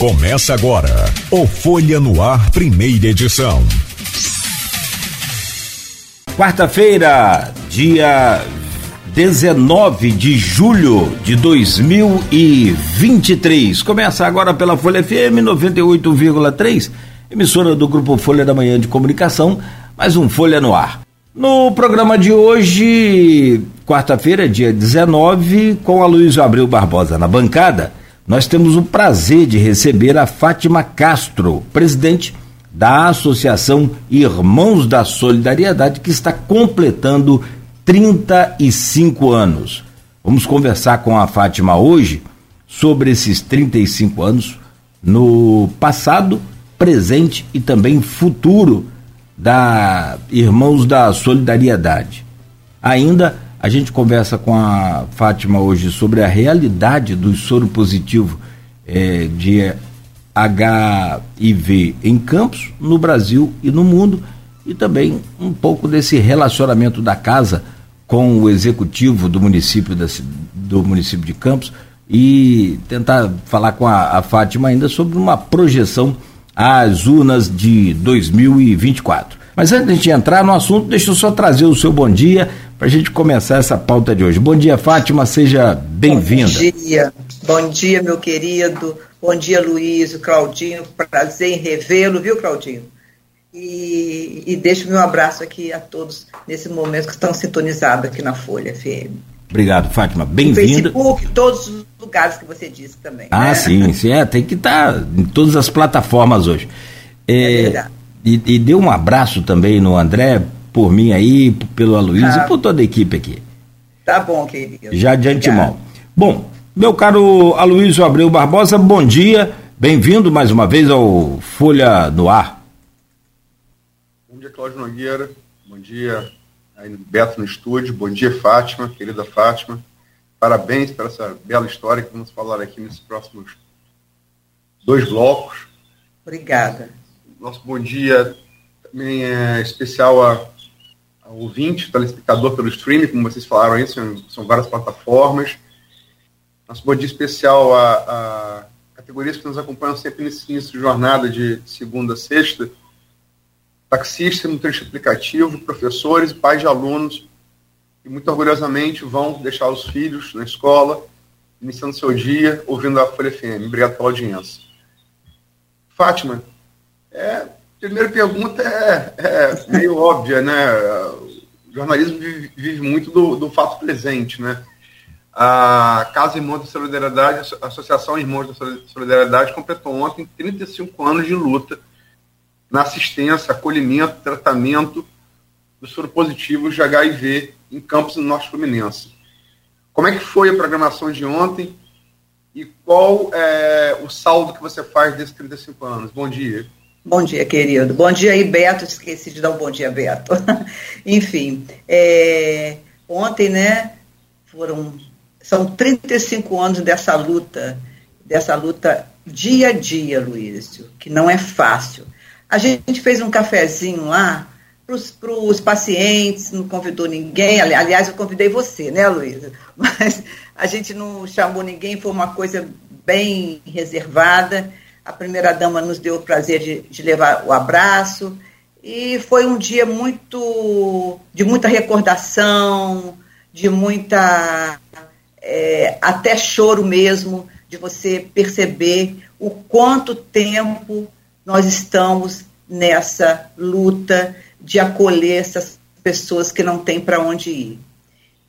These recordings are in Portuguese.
Começa agora o Folha no Ar, primeira edição. Quarta-feira, dia 19 de julho de 2023. Começa agora pela Folha FM 98,3, emissora do Grupo Folha da Manhã de Comunicação, mais um Folha no Ar. No programa de hoje, quarta-feira, dia 19, com a Luiz Abreu Barbosa na bancada, nós temos o prazer de receber a Fátima Castro, presidente da Associação Irmãos da Solidariedade, que está completando 35 anos. Vamos conversar com a Fátima hoje sobre esses 35 anos no passado, presente e também futuro da Irmãos da Solidariedade. Ainda a gente conversa com a Fátima hoje sobre a realidade do soro positivo é, de HIV em campos, no Brasil e no mundo, e também um pouco desse relacionamento da casa com o executivo do município, da, do município de Campos e tentar falar com a, a Fátima ainda sobre uma projeção às urnas de 2024. Mas antes de entrar no assunto, deixa eu só trazer o seu bom dia para a gente começar essa pauta de hoje. Bom dia, Fátima, seja bem-vinda. Bom dia, bom dia, meu querido. Bom dia, Luiz, Claudinho. Prazer em revê-lo, viu, Claudinho? E, e deixo meu abraço aqui a todos nesse momento que estão sintonizados aqui na Folha FM. Obrigado, Fátima. Bem-vinda. Facebook, todos os lugares que você disse também. Ah, né? sim, sim. É, tem que estar tá em todas as plataformas hoje. É, é verdade. E, e dê um abraço também no André, por mim aí, pelo Aloysio ah, e por toda a equipe aqui. Tá bom, querido. Já de antemão. Bom, meu caro Aloysio Abreu Barbosa, bom dia. Bem-vindo mais uma vez ao Folha no Ar. Bom dia, Cláudio Nogueira. Bom dia, aí Beto no estúdio. Bom dia, Fátima, querida Fátima. Parabéns por essa bela história que vamos falar aqui nesses próximos dois blocos. Obrigada nosso bom dia também é especial a, ouvinte, telespectador pelo streaming, como vocês falaram aí, são, são várias plataformas. Nosso bom dia especial a, a, categorias que nos acompanham sempre nesse início de jornada de segunda a sexta, taxista, motorista aplicativo, professores pais de alunos que muito orgulhosamente vão deixar os filhos na escola, iniciando seu dia, ouvindo a Folha FM. Obrigado pela audiência. Fátima, é, primeira pergunta é, é, meio óbvia, né? O jornalismo vive, vive muito do, do, fato presente, né? A Casa Irmãos da Solidariedade, a Associação Irmãos da Solidariedade, completou ontem 35 anos de luta na assistência, acolhimento, tratamento dos soropositivos de HIV em campos no Norte Fluminense. Como é que foi a programação de ontem e qual é o saldo que você faz desses 35 anos? Bom dia. Bom dia, querido. Bom dia aí, Beto. Esqueci de dar um bom dia, Beto. Enfim, é, ontem, né, foram, são 35 anos dessa luta, dessa luta dia a dia, Luísio, que não é fácil. A gente fez um cafezinho lá para os pacientes, não convidou ninguém. Aliás, eu convidei você, né, Luísa? Mas a gente não chamou ninguém, foi uma coisa bem reservada. A primeira-dama nos deu o prazer de, de levar o abraço. E foi um dia muito de muita recordação, de muita é, até choro mesmo, de você perceber o quanto tempo nós estamos nessa luta de acolher essas pessoas que não têm para onde ir.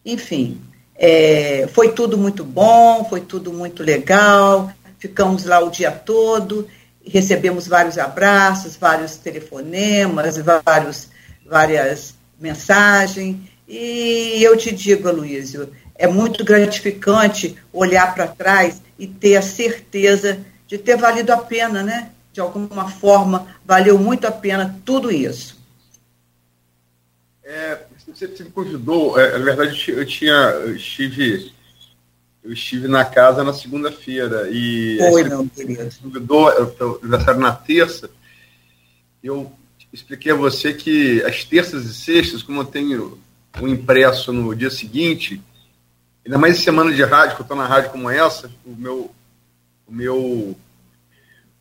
Enfim, é, foi tudo muito bom, foi tudo muito legal ficamos lá o dia todo, recebemos vários abraços, vários telefonemas, vários, várias mensagens. E eu te digo, Aloysio, é muito gratificante olhar para trás e ter a certeza de ter valido a pena, né? De alguma forma, valeu muito a pena tudo isso. É, você, você me convidou, é, na verdade eu tinha, eu estive eu estive na casa na segunda-feira e Foi, não, convidou o aniversário na terça. Eu expliquei a você que as terças e sextas, como eu tenho o impresso no dia seguinte, ainda mais em semana de rádio, que eu estou na rádio como essa, o meu, o meu,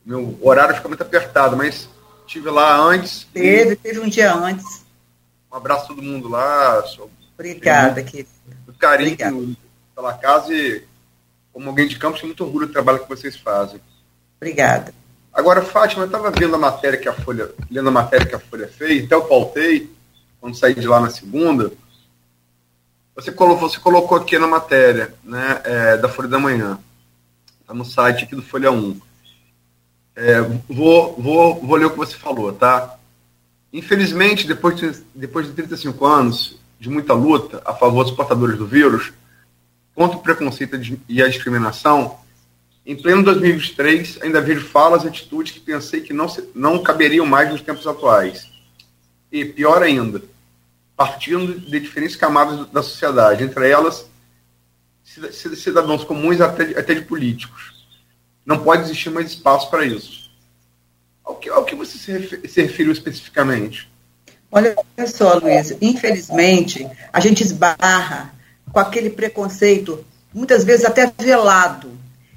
meu horário fica muito apertado, mas tive lá antes. Teve, teve um dia antes. Um abraço a todo mundo lá. Obrigada, querido. Carinho Obrigada. Pela casa e, como alguém de campo, tenho muito orgulho do trabalho que vocês fazem. Obrigada. Agora, Fátima, eu estava vendo a matéria que a Folha, lendo a matéria que a Folha fez, até eu pautei, quando saí de lá na segunda. Você colocou, você colocou aqui na matéria né, é, da Folha da Manhã. Está no site aqui do Folha 1. É, vou, vou, vou ler o que você falou, tá? Infelizmente, depois de, depois de 35 anos de muita luta a favor dos portadores do vírus, contra o preconceito e a discriminação, em pleno 2023, ainda vejo falas e atitudes que pensei que não, se, não caberiam mais nos tempos atuais. E, pior ainda, partindo de diferentes camadas da sociedade, entre elas cidadãos comuns até, até de políticos. Não pode existir mais espaço para isso. Ao que, ao que você se, refer, se referiu especificamente? Olha só, Luiz, infelizmente, a gente esbarra com aquele preconceito, muitas vezes até velado.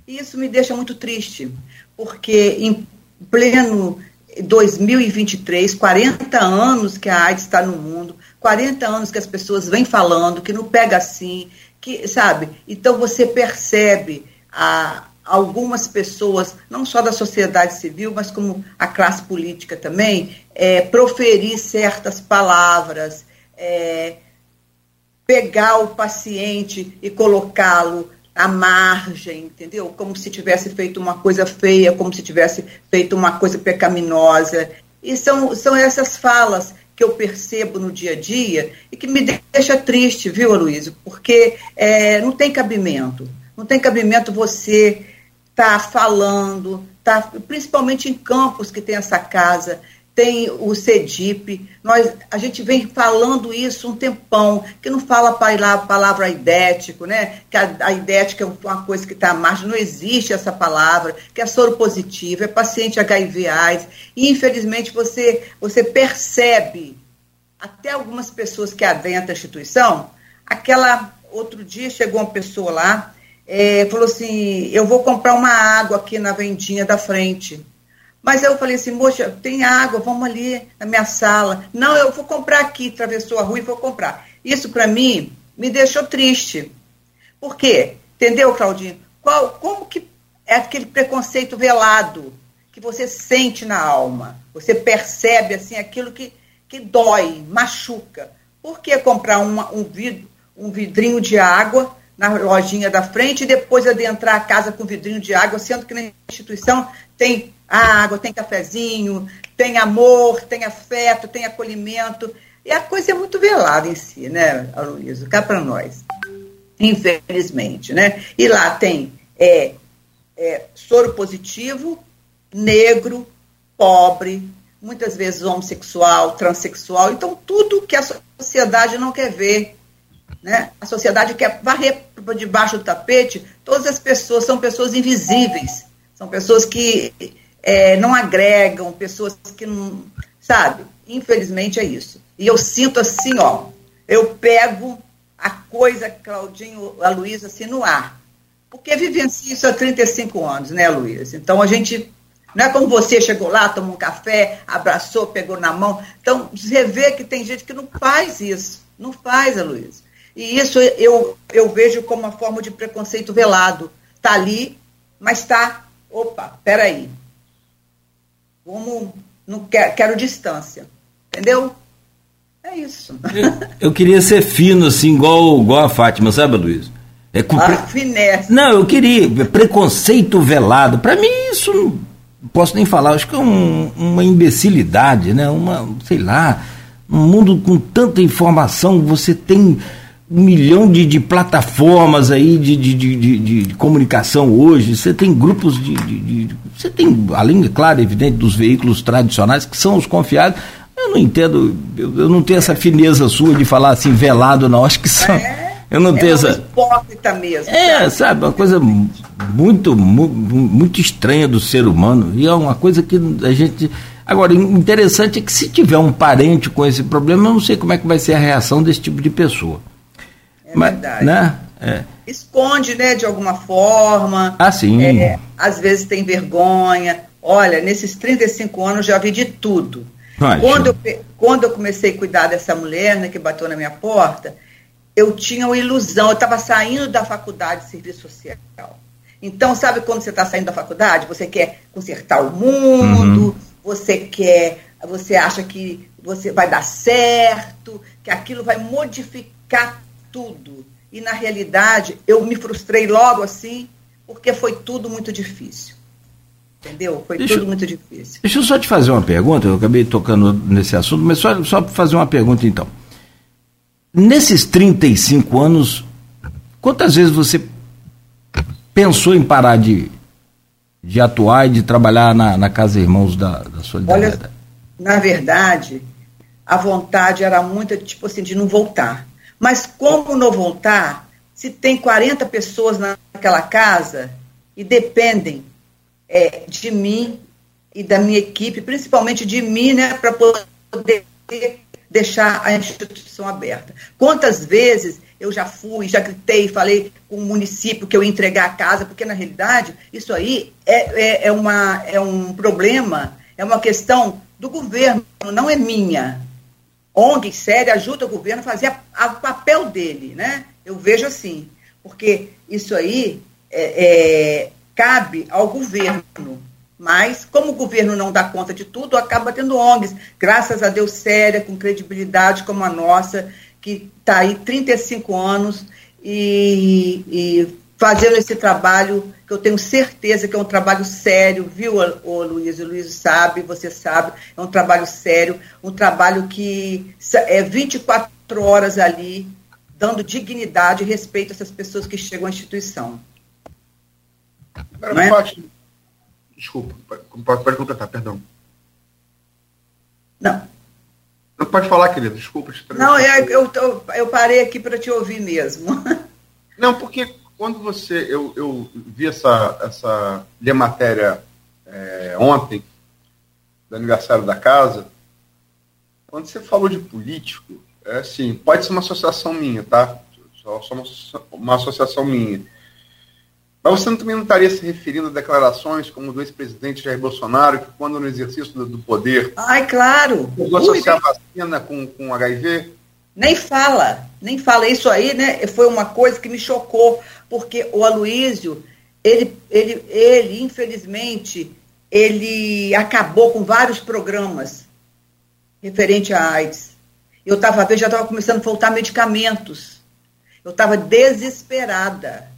E isso me deixa muito triste, porque em pleno 2023, 40 anos que a AIDS está no mundo, 40 anos que as pessoas vêm falando que não pega assim, que, sabe? Então você percebe a, algumas pessoas, não só da sociedade civil, mas como a classe política também, é, proferir certas palavras, é, pegar o paciente e colocá-lo à margem, entendeu? Como se tivesse feito uma coisa feia, como se tivesse feito uma coisa pecaminosa. E são, são essas falas que eu percebo no dia a dia e que me deixa triste, viu, Aloysio? Porque é, não tem cabimento. Não tem cabimento você estar tá falando, tá, principalmente em campos que tem essa casa, tem o CEDIP, nós, a gente vem falando isso um tempão, que não fala a palavra idético, né? que a, a idética é uma coisa que está à margem, não existe essa palavra, que é soro positivo, é paciente HIV AIDS, e infelizmente você, você percebe, até algumas pessoas que adentram a instituição, aquela, outro dia chegou uma pessoa lá, é, falou assim, eu vou comprar uma água aqui na vendinha da frente, mas eu falei assim, moça, tem água, vamos ali na minha sala. Não, eu vou comprar aqui, atravessou a rua e vou comprar. Isso, para mim, me deixou triste. Por quê? Entendeu, Claudinho? Qual, como que é aquele preconceito velado que você sente na alma? Você percebe, assim, aquilo que, que dói, machuca. Por que comprar uma, um, vidro, um vidrinho de água na lojinha da frente e depois adentrar a casa com vidrinho de água, sendo que na instituição tem água, tem cafezinho, tem amor, tem afeto, tem acolhimento. E a coisa é muito velada em si, né, Aloysio? Cá para nós. Infelizmente, né? E lá tem é, é, soro positivo, negro, pobre, muitas vezes homossexual, transexual. Então, tudo que a sociedade não quer ver. Né? A sociedade quer varrer por debaixo do tapete. Todas as pessoas são pessoas invisíveis. São pessoas que é, não agregam, pessoas que não. Sabe? Infelizmente é isso. E eu sinto assim, ó, eu pego a coisa, Claudinho, a Luísa, assim, no ar. Porque vivencio isso há 35 anos, né, Luísa? Então a gente. Não é como você chegou lá, tomou um café, abraçou, pegou na mão. Então, você vê que tem gente que não faz isso. Não faz, Luísa. E isso eu, eu vejo como uma forma de preconceito velado. Está ali, mas está. Opa, peraí. Vamos, não quero, quero distância. Entendeu? É isso. Eu, eu, queria ser fino, assim, igual, igual a Fátima, sabe, Luiz? É com ah, finesse. Não, eu queria. Preconceito velado. Para mim, isso não posso nem falar. Acho que é um, uma imbecilidade, né? Uma, sei lá. Um mundo com tanta informação, você tem um milhão de, de plataformas aí de, de, de, de, comunicação hoje, você tem grupos de, Você tem, além, é claro, evidente, dos veículos tradicionais, que são os confiáveis. Eu não entendo, eu, eu não tenho essa fineza sua de falar assim, velado, não. Acho que são. É, eu não é tenho essa. hipócrita mesmo. É, sabe? sabe, uma coisa muito, muito, muito estranha do ser humano. E é uma coisa que a gente. Agora, interessante é que se tiver um parente com esse problema, eu não sei como é que vai ser a reação desse tipo de pessoa. É Mas, verdade. Né? É. Esconde, né, de alguma forma. Ah, sim. É, às vezes tem vergonha. Olha, nesses 35 anos já vi de tudo. Quando eu, quando eu comecei a cuidar dessa mulher né, que bateu na minha porta, eu tinha uma ilusão, eu estava saindo da faculdade de serviço social. Então, sabe quando você está saindo da faculdade? Você quer consertar o mundo, uhum. você quer, você acha que você vai dar certo, que aquilo vai modificar tudo. E na realidade, eu me frustrei logo assim, porque foi tudo muito difícil. Entendeu? Foi deixa, tudo muito difícil. Deixa eu só te fazer uma pergunta, eu acabei tocando nesse assunto, mas só, só fazer uma pergunta então. Nesses 35 anos, quantas vezes você pensou em parar de, de atuar e de trabalhar na, na Casa Irmãos da, da Solidariedade? Olha, na verdade, a vontade era muito, tipo assim, de não voltar. Mas como não voltar, se tem 40 pessoas naquela casa e dependem é, de mim e da minha equipe, principalmente de mim, né, para poder deixar a instituição aberta. Quantas vezes eu já fui, já gritei, falei com o município que eu ia entregar a casa, porque na realidade isso aí é, é, é, uma, é um problema, é uma questão do governo, não é minha. ONG séria ajuda o governo a fazer o papel dele, né? Eu vejo assim, porque isso aí é, é cabe ao governo. Mas, como o governo não dá conta de tudo, acaba tendo ONGs, graças a Deus, séria, com credibilidade como a nossa, que está aí 35 anos e, e, fazendo esse trabalho, que eu tenho certeza que é um trabalho sério, viu, o Luiz? O Luiz sabe, você sabe, é um trabalho sério, um trabalho que é 24 horas ali, dando dignidade e respeito a essas pessoas que chegam à instituição. Agora, é? pode... Desculpa, pode, pode completar, perdão. Não. Não pode falar, querido, desculpa. Não, eu, eu, eu parei aqui para te ouvir mesmo. Não, porque quando você. Eu, eu vi essa, essa li a matéria é, ontem, do aniversário da casa. Quando você falou de político, é assim, pode ser uma associação minha, tá? Só, só uma, uma associação minha. Mas você também não estaria se referindo a declarações como do ex-presidente Jair Bolsonaro, que quando no exercício do, do poder. Ai, claro! Associar a vacina com, com HIV? Nem fala, nem fala. Isso aí né, foi uma coisa que me chocou, porque o Aloísio, ele, ele, ele, infelizmente, ele acabou com vários programas referente à AIDS. Eu estava já estava começando a faltar medicamentos. Eu estava desesperada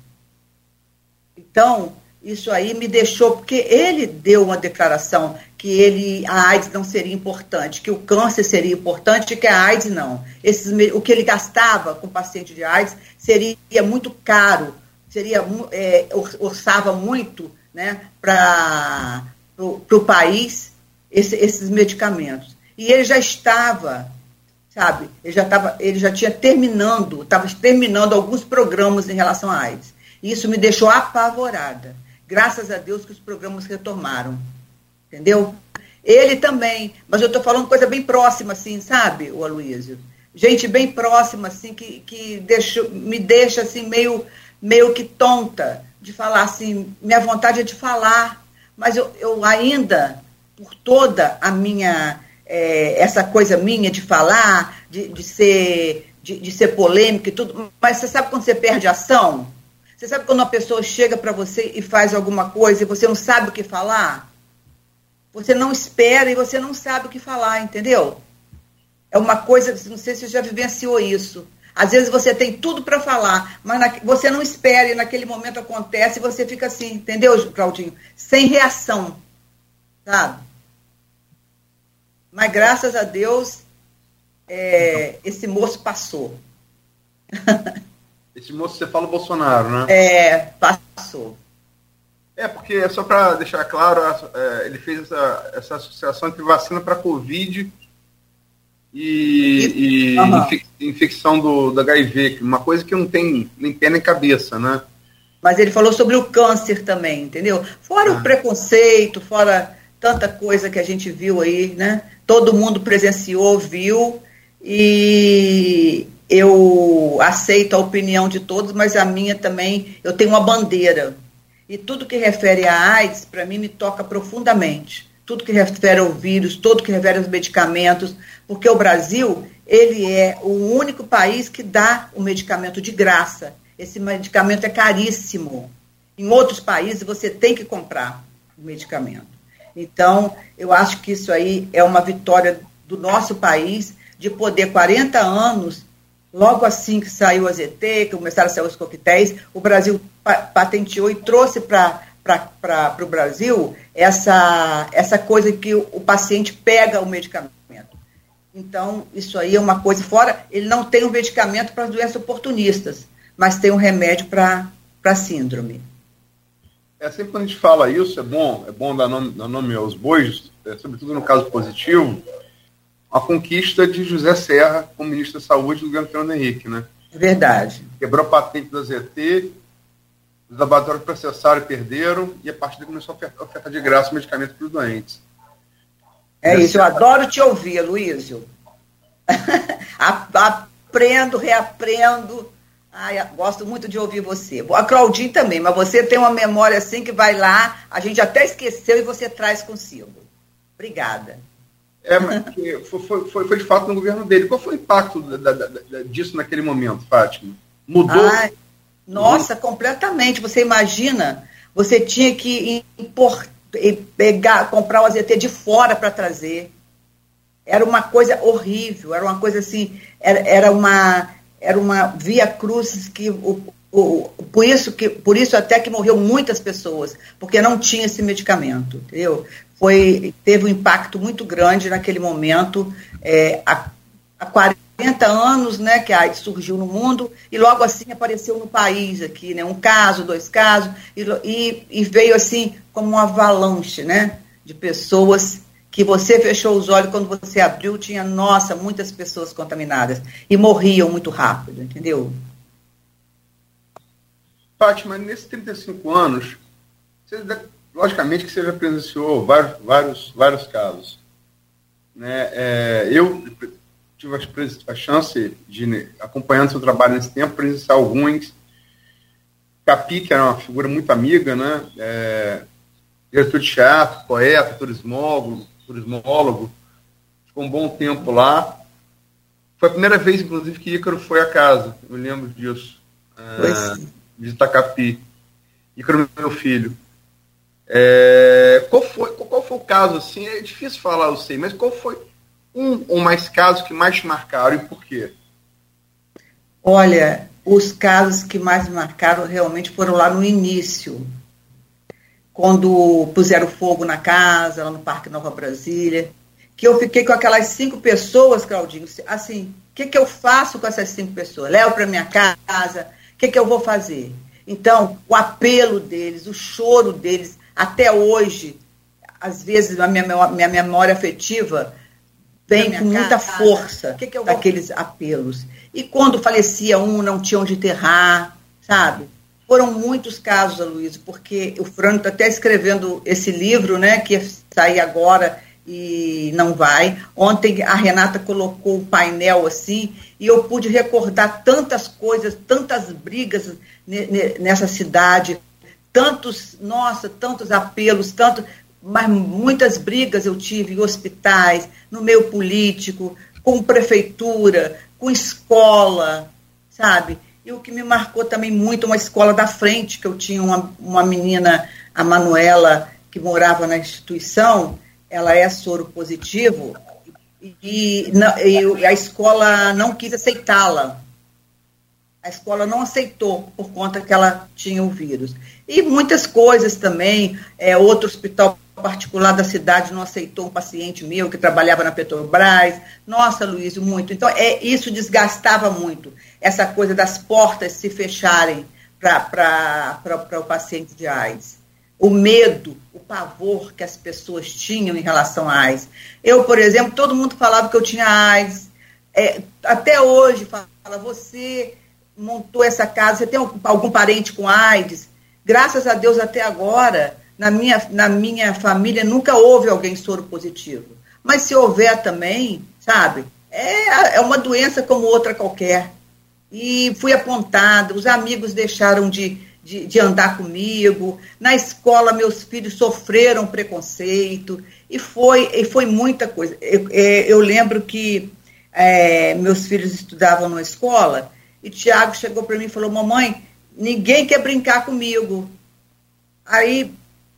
então, isso aí me deixou, porque ele deu uma declaração que ele, a AIDS não seria importante, que o câncer seria importante e que a AIDS não. Esses, o que ele gastava com paciente de AIDS seria muito caro, seria é, orçava muito né, para o país esse, esses medicamentos. E ele já estava, sabe, ele já, estava, ele já tinha terminando, estava terminando alguns programas em relação à AIDS. Isso me deixou apavorada. Graças a Deus que os programas retomaram. Entendeu? Ele também, mas eu estou falando coisa bem próxima, assim, sabe, o Aloysio? Gente bem próxima, assim, que, que deixo, me deixa assim meio, meio que tonta de falar assim, minha vontade é de falar, mas eu, eu ainda, por toda a minha, é, essa coisa minha de falar, de, de ser de, de, ser polêmica e tudo, mas você sabe quando você perde ação? Você sabe quando uma pessoa chega para você e faz alguma coisa e você não sabe o que falar? Você não espera e você não sabe o que falar, entendeu? É uma coisa, não sei se você já vivenciou isso. Às vezes você tem tudo para falar, mas na, você não espera e naquele momento acontece e você fica assim, entendeu, Claudinho? Sem reação, sabe? Mas graças a Deus, é, esse moço passou. Esse moço, você fala Bolsonaro, né? É, passou. É, porque só para deixar claro, é, ele fez essa, essa associação entre vacina para Covid e, e uhum. infecção do, do HIV, uma coisa que não tem nem pé nem cabeça, né? Mas ele falou sobre o câncer também, entendeu? Fora ah. o preconceito, fora tanta coisa que a gente viu aí, né? Todo mundo presenciou, viu, e eu aceito a opinião de todos, mas a minha também, eu tenho uma bandeira. E tudo que refere à AIDS, para mim, me toca profundamente. Tudo que refere ao vírus, tudo que refere aos medicamentos, porque o Brasil, ele é o único país que dá o medicamento de graça. Esse medicamento é caríssimo. Em outros países, você tem que comprar o medicamento. Então, eu acho que isso aí é uma vitória do nosso país de poder, 40 anos, logo assim que saiu a ZT, que começaram a sair os coquetéis, o Brasil patenteou e trouxe para o Brasil essa, essa coisa que o, o paciente pega o medicamento. Então, isso aí é uma coisa fora, ele não tem um medicamento para as doenças oportunistas, mas tem um remédio para a síndrome. É sempre quando a gente fala isso, é bom, é bom dar nome, dar nome aos bois, é, sobretudo no caso positivo, a conquista de José Serra como ministro da Saúde do governo Fernando Henrique, né? É verdade. Quebrou a patente da ZT, os laboratórios processaram e perderam, e a partir daí começou a ofertar, ofertar de graça medicamentos para os doentes. É isso, eu adoro te ouvir, Luísio. Aprendo, reaprendo. Ai, gosto muito de ouvir você. A Claudinha também, mas você tem uma memória assim que vai lá, a gente até esqueceu e você traz consigo. Obrigada. É, mas foi, foi, foi, de fato no governo dele. Qual foi o impacto da, da, da, disso naquele momento, Fátima? Mudou? Ai, nossa, completamente. Você imagina, você tinha que impor, pegar, comprar o azeite de fora para trazer. Era uma coisa horrível, era uma coisa assim, era, era uma era uma via cruz que o, o, por isso que por isso até que morreu muitas pessoas porque não tinha esse medicamento entendeu foi teve um impacto muito grande naquele momento é, há, há 40 anos né que a AIDS surgiu no mundo e logo assim apareceu no país aqui né um caso dois casos e, e veio assim como uma avalanche né de pessoas que você fechou os olhos quando você abriu, tinha, nossa, muitas pessoas contaminadas e morriam muito rápido, entendeu? Fátima, nesses 35 anos, você, logicamente que você já presenciou vários, vários, vários casos. Né? É, eu tive a, a, chance de, acompanhando seu trabalho nesse tempo, presenciar alguns. Capi, que era uma figura muito amiga, né? É, diretor de teatro, poeta, turismólogo, turismólogo, ficou um bom tempo lá. Foi a primeira vez, inclusive, que Ícaro foi a casa, eu lembro disso. É, de Itacapi. Ícaro, meu filho. É, qual, foi, qual foi o caso, assim, é difícil falar, eu sei, mas qual foi um ou mais casos que mais te marcaram e por quê? Olha, os casos que mais me marcaram realmente foram lá no início, quando puseram fogo na casa, lá no Parque Nova Brasília, que eu fiquei com aquelas cinco pessoas, Claudinho, assim, o que, que eu faço com essas cinco pessoas? Levo para minha casa? O que, que eu vou fazer? Então, o apelo deles, o choro deles, até hoje, às vezes a minha, minha memória afetiva vem com muita casa. força que que daqueles apelos. E quando falecia um, não tinha onde enterrar, sabe? Foram muitos casos, Aloysio, porque o Franco está até escrevendo esse livro, né, que ia sair agora e não vai. Ontem a Renata colocou um painel assim e eu pude recordar tantas coisas, tantas brigas nessa cidade, tantos, nossa, tantos apelos, tanto, mas muitas brigas eu tive em hospitais, no meio político, com prefeitura, com escola, sabe? E o que me marcou também muito, uma escola da frente, que eu tinha uma, uma menina, a Manuela, que morava na instituição, ela é soro positivo, e, e, e a escola não quis aceitá-la. A escola não aceitou por conta que ela tinha o vírus. E muitas coisas também, é, outro hospital particular da cidade não aceitou um paciente meu que trabalhava na Petrobras. Nossa, Luiz, muito. Então, é, isso desgastava muito, essa coisa das portas se fecharem para o paciente de AIDS. O medo, o pavor que as pessoas tinham em relação à AIDS. Eu, por exemplo, todo mundo falava que eu tinha AIDS. É, até hoje, fala, você montou essa casa, você tem algum parente com AIDS? Graças a Deus, até agora, na minha, na minha família nunca houve alguém soro positivo. Mas se houver também, sabe, é, é uma doença como outra qualquer. E fui apontada, os amigos deixaram de, de, de, andar comigo. Na escola, meus filhos sofreram preconceito, e foi, e foi muita coisa. Eu, é, eu lembro que é, meus filhos estudavam na escola, e Tiago chegou para mim e falou: Mamãe, ninguém quer brincar comigo. Aí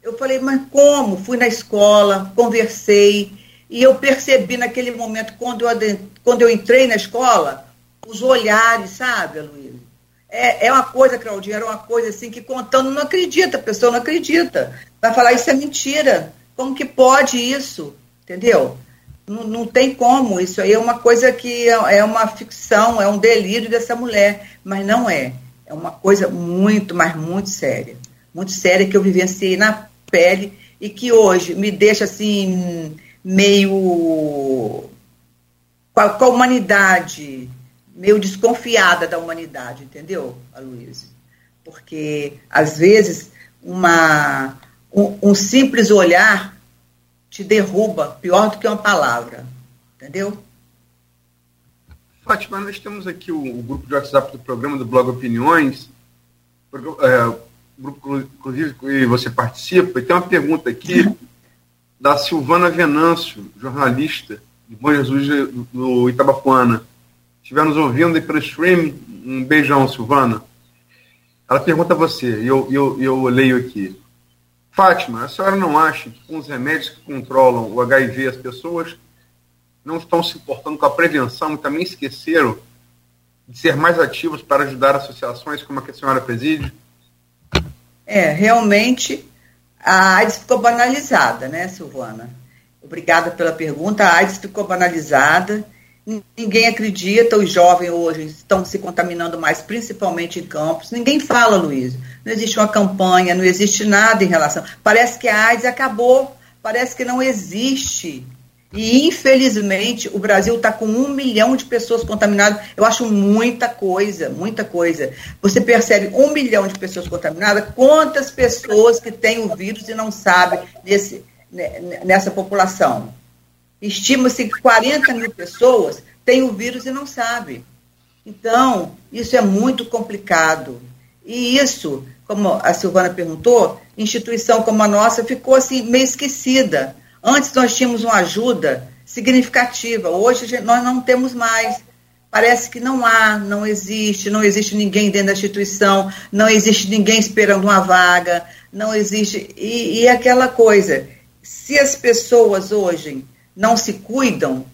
eu falei: Mas como? Fui na escola, conversei, e eu percebi naquele momento, quando eu, quando eu entrei na escola, os olhares, sabe, Luísa? É, é uma coisa, Claudinha, era uma coisa assim que contando não acredita, a pessoa não acredita. Vai falar, isso é mentira. Como que pode isso? Entendeu? Não, não tem como. Isso aí é uma coisa que é, é uma ficção, é um delírio dessa mulher. Mas não é. É uma coisa muito, mas muito séria. Muito séria que eu vivenciei na pele e que hoje me deixa assim meio com a, com a humanidade meio desconfiada da humanidade, entendeu, Aloysio? Porque, às vezes, uma, um, um, simples olhar te derruba pior do que uma palavra, entendeu? Fátima, nós temos aqui o, o grupo de WhatsApp do programa do Blog Opiniões, é, grupo, inclusive, que você participa, e tem uma pergunta aqui da Silvana Venâncio, jornalista de Bom Jesus do Itabapuana estiver nos ouvindo aí pelo stream, um beijão, Silvana. Ela pergunta a você, e eu, eu, eu leio aqui. Fátima, a senhora não acha que com os remédios que controlam o HIV as pessoas não estão se importando com a prevenção e também esqueceram de ser mais ativos para ajudar associações como a que a senhora preside? É, realmente a AIDS ficou banalizada, né, Silvana? Obrigada pela pergunta. A AIDS ficou banalizada Ninguém acredita, os jovens hoje estão se contaminando mais, principalmente em campos. Ninguém fala, Luiz. Não existe uma campanha, não existe nada em relação. Parece que a AIDS acabou, parece que não existe. E, infelizmente, o Brasil está com um milhão de pessoas contaminadas. Eu acho muita coisa, muita coisa. Você percebe um milhão de pessoas contaminadas, quantas pessoas que têm o vírus e não sabem nesse, nessa população? Estima-se que 40 mil pessoas têm o vírus e não sabem. Então, isso é muito complicado. E isso, como a Silvana perguntou, instituição como a nossa ficou assim meio esquecida. Antes nós tínhamos uma ajuda significativa, hoje nós não temos mais. Parece que não há, não existe, não existe ninguém dentro da instituição, não existe ninguém esperando uma vaga, não existe. E, e aquela coisa, se as pessoas hoje não se cuidam,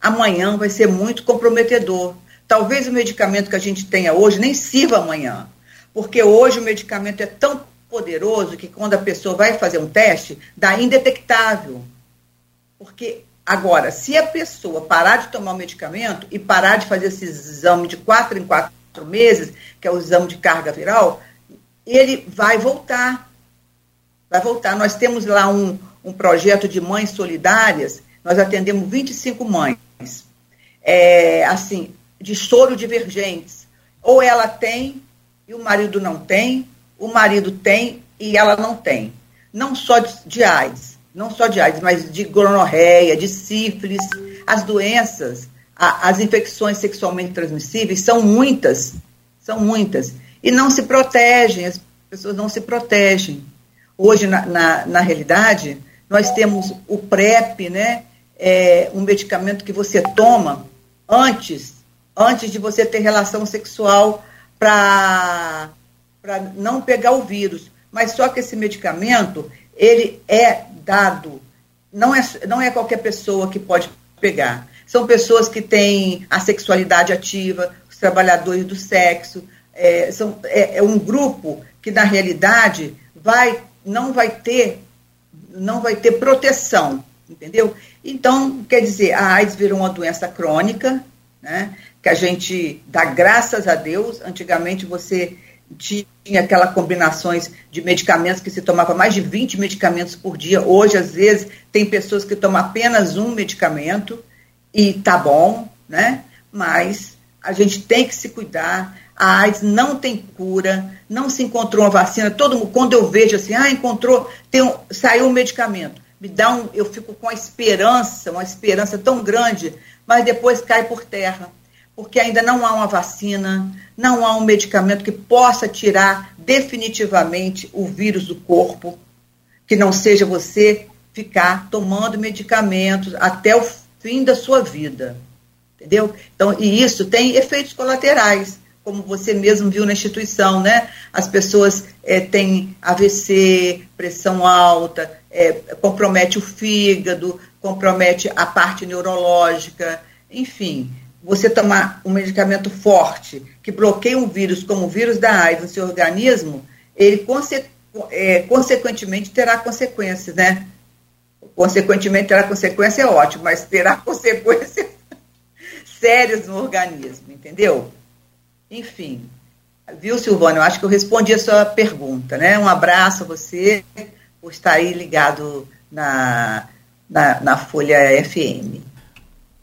amanhã vai ser muito comprometedor. Talvez o medicamento que a gente tenha hoje nem sirva amanhã, porque hoje o medicamento é tão poderoso que quando a pessoa vai fazer um teste, dá indetectável. Porque agora, se a pessoa parar de tomar o medicamento e parar de fazer esse exame de quatro em quatro meses, que é o exame de carga viral, ele vai voltar. Vai voltar. Nós temos lá um, um projeto de mães solidárias nós atendemos 25 mães, é, assim, de soro divergentes. Ou ela tem e o marido não tem, o marido tem e ela não tem. Não só de, de AIDS, não só de AIDS, mas de gonorreia, de sífilis, as doenças, a, as infecções sexualmente transmissíveis são muitas, são muitas. E não se protegem, as pessoas não se protegem. Hoje, na, na, na realidade, nós temos o PrEP, né? é, um medicamento que você toma antes, antes de você ter relação sexual para não pegar o vírus. Mas só que esse medicamento, ele é dado, não é, não é qualquer pessoa que pode pegar. São pessoas que têm a sexualidade ativa, os trabalhadores do sexo, é, são, é, é um grupo que, na realidade, vai, não vai ter não vai ter proteção, entendeu? Então, quer dizer, a AIDS virou uma doença crônica, né? Que a gente dá graças a Deus. Antigamente você tinha aquelas combinações de medicamentos que se tomava mais de 20 medicamentos por dia. Hoje, às vezes, tem pessoas que tomam apenas um medicamento e tá bom, né? Mas a gente tem que se cuidar. A AIDS não tem cura, não se encontrou uma vacina. Todo mundo, quando eu vejo assim, ah, encontrou, tem um, saiu um medicamento me dá um, eu fico com a esperança, uma esperança tão grande, mas depois cai por terra. Porque ainda não há uma vacina, não há um medicamento que possa tirar definitivamente o vírus do corpo, que não seja você ficar tomando medicamentos até o fim da sua vida. Entendeu? Então, e isso tem efeitos colaterais, como você mesmo viu na instituição, né? As pessoas é, têm AVC, pressão alta, é, compromete o fígado, compromete a parte neurológica, enfim você tomar um medicamento forte que bloqueia um vírus como o vírus da AIDS no seu organismo, ele conse é, consequentemente terá consequências, né? Consequentemente terá consequência é ótimo, mas terá consequências sérias no organismo, entendeu? Enfim, viu, Silvana? Eu acho que eu respondi a sua pergunta, né? Um abraço a você por estar aí ligado na, na, na Folha FM.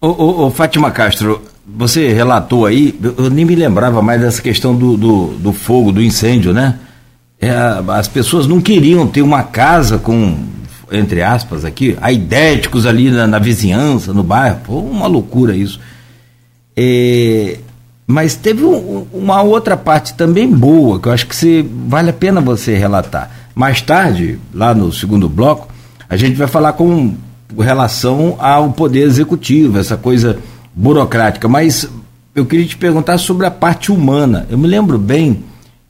Ô, ô, ô, Fátima Castro, você relatou aí, eu nem me lembrava mais dessa questão do, do, do fogo, do incêndio, né? É, as pessoas não queriam ter uma casa com, entre aspas aqui, aidéticos ali na, na vizinhança, no bairro. Pô, uma loucura isso. É, mas teve um, uma outra parte também boa, que eu acho que você, vale a pena você relatar. Mais tarde, lá no segundo bloco, a gente vai falar com relação ao poder executivo, essa coisa burocrática, mas eu queria te perguntar sobre a parte humana. Eu me lembro bem,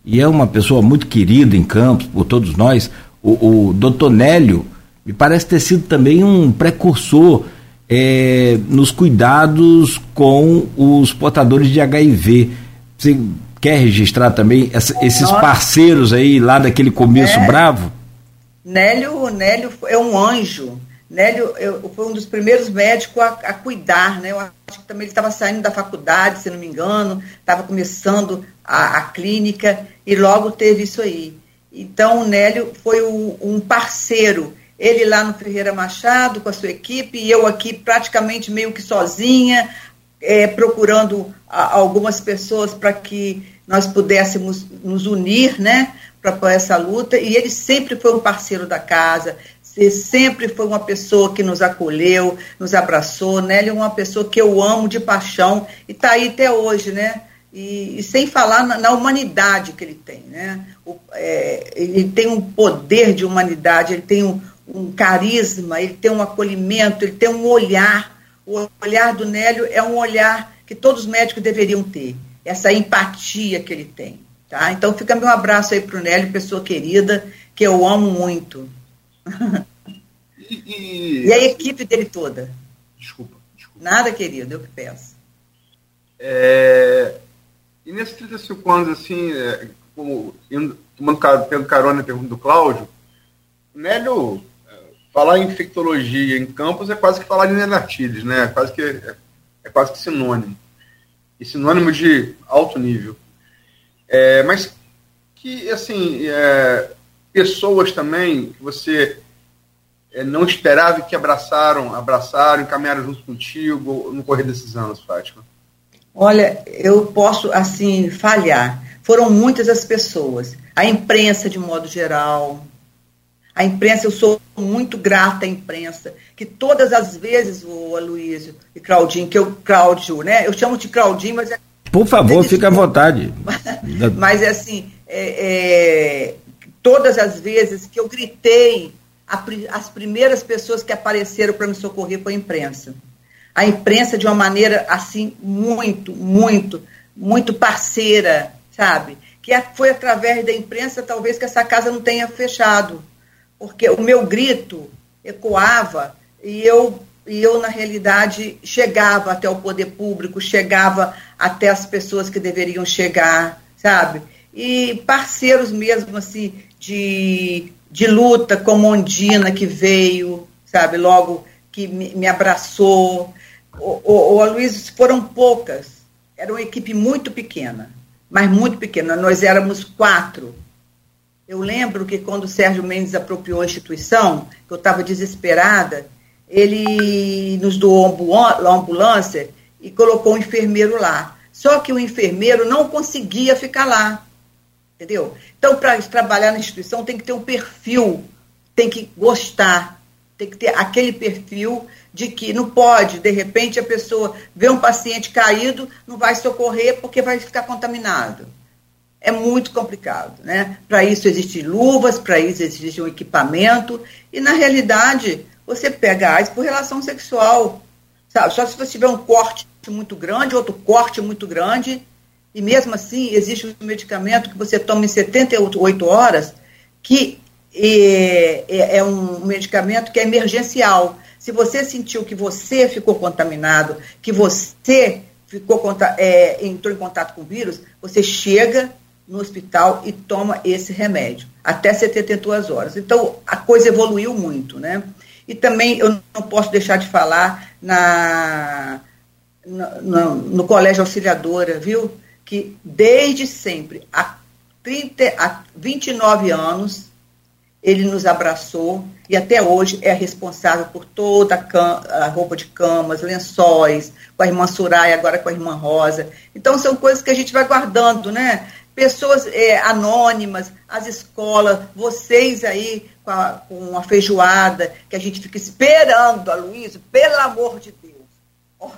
e é uma pessoa muito querida em Campos, por todos nós, o, o doutor Nélio, me parece ter sido também um precursor é, nos cuidados com os portadores de HIV. Você quer registrar também essa, esses Nossa. parceiros aí lá daquele começo é. bravo? Nélio, Nélio é um anjo. Nélio eu, foi um dos primeiros médicos a, a cuidar, né? Eu acho que também ele estava saindo da faculdade, se não me engano, estava começando a, a, clínica e logo teve isso aí. Então, o Nélio foi o, um parceiro. Ele lá no Ferreira Machado, com a sua equipe, e eu aqui praticamente meio que sozinha, é, procurando a, algumas pessoas para que nós pudéssemos nos unir, né, para essa luta. E ele sempre foi um parceiro da casa, você sempre foi uma pessoa que nos acolheu, nos abraçou, né? Ele é uma pessoa que eu amo de paixão e está aí até hoje, né? E, e sem falar na, na, humanidade que ele tem, né? O, é, ele tem um poder de humanidade, ele tem um, um, carisma, ele tem um acolhimento, ele tem um olhar. O olhar do Nélio é um olhar que todos os médicos deveriam ter, essa empatia que ele tem, tá? Então fica meu abraço aí para o Nélio, pessoa querida, que eu amo muito. E, e... e, a equipe dele toda? Desculpa, desculpa. Nada, querido, eu que peço. É... E nesses 35 anos, assim, é, como, indo, tomando carona na pergunta do Cláudio, Nélio, é, falar em infectologia em campos é quase que falar em Nenartides, né? É quase que, é, é, quase que sinônimo. E sinônimo de alto nível. É, mas que, assim, é, pessoas também que você é, não esperava e que abraçaram, abraçaram, caminharam junto contigo no correr desses anos, Fátima? Olha, eu posso, assim, falhar. Foram muitas as pessoas. A imprensa, de modo geral. A imprensa, eu sou muito grata à imprensa, que todas as vezes, o Aloysio e Claudinho, que eu, Cláudio, né? Eu chamo de Claudinho, mas é por favor, fique à vontade. Mas é assim, é, é, todas as vezes que eu gritei, as primeiras pessoas que apareceram para me socorrer foi a imprensa. A imprensa de uma maneira assim muito, muito, muito parceira, sabe? Que foi através da imprensa talvez que essa casa não tenha fechado, porque o meu grito ecoava e eu e eu na realidade chegava até o poder público, chegava até as pessoas que deveriam chegar, sabe? E parceiros mesmo assim de, de luta, como Ondina, que veio, sabe, logo que me, me abraçou. O, o, o foram poucas, era uma equipe muito pequena, mas muito pequena. Nós éramos quatro. Eu lembro que quando o Sérgio Mendes apropriou a instituição, que eu estava desesperada, ele nos doou a ambulância e colocou um enfermeiro lá. Só que o enfermeiro não conseguia ficar lá entendeu? Então, para trabalhar na instituição, tem que ter um perfil, tem que gostar, Tem que ter aquele perfil de que não pode, de repente, a pessoa vê um paciente caído, não vai socorrer porque vai ficar contaminado. É muito complicado, né? Para isso existem luvas, para isso existe um equipamento, e na realidade você pega AIDS por relação sexual. Sabe? Só se você tiver um corte muito grande, outro corte muito grande, e mesmo assim existe um medicamento que você toma em 78 horas, que é, é, é um medicamento que é emergencial. Se você sentiu que você ficou contaminado, que você ficou é, entrou em contato com o vírus, você chega no hospital e toma esse remédio, até 72 horas. Então, a coisa evoluiu muito, né? E também eu não posso deixar de falar na, no, no Colégio Auxiliadora, viu? Que desde sempre, há, 30, há 29 anos, ele nos abraçou e até hoje é responsável por toda a, a, roupa de camas, lençóis, com a irmã Soraya, agora com a irmã Rosa. Então são coisas que a gente vai guardando, né? Pessoas é, anônimas, as escolas, vocês aí com a, com a feijoada, que a gente fica esperando, Aloysio, pelo amor de Deus, oh,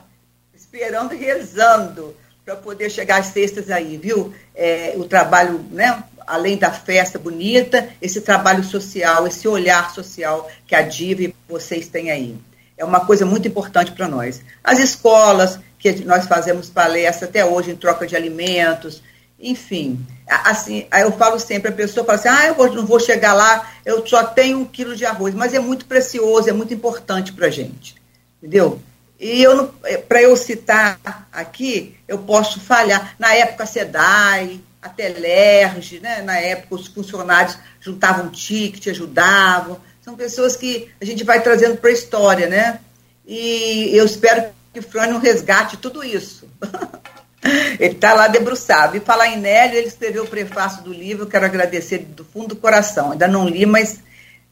esperando e rezando para poder chegar às sextas aí, viu? É, o trabalho, né? além da festa bonita, esse trabalho social, esse olhar social que a Diva e vocês têm aí. É uma coisa muito importante para nós. As escolas, que nós fazemos palestra até hoje em troca de alimentos, enfim. Assim, eu falo sempre, a pessoa fala assim, ah, eu não vou chegar lá, eu só tenho um quilo de arroz, mas é muito precioso, é muito importante para a gente, entendeu? E eu, para eu citar aqui, eu posso falhar. Na época, a SEDAI, a Telerge, né? na época os funcionários juntavam ticket, ajudavam. São pessoas que a gente vai trazendo para a história, né? E eu espero que o Frânio resgate tudo isso. ele está lá debruçado. E falar em Nélio, ele escreveu o prefácio do livro, quero agradecer do fundo do coração. Ainda não li, mas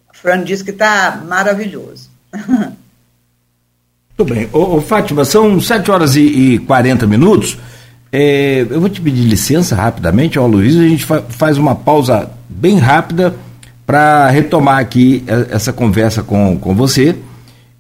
o Frânio disse que está maravilhoso. Muito bem. Ô, ô, Fátima, são 7 horas e, e 40 minutos. É, eu vou te pedir licença rapidamente, ó, Luiz, a gente fa faz uma pausa bem rápida para retomar aqui essa conversa com, com você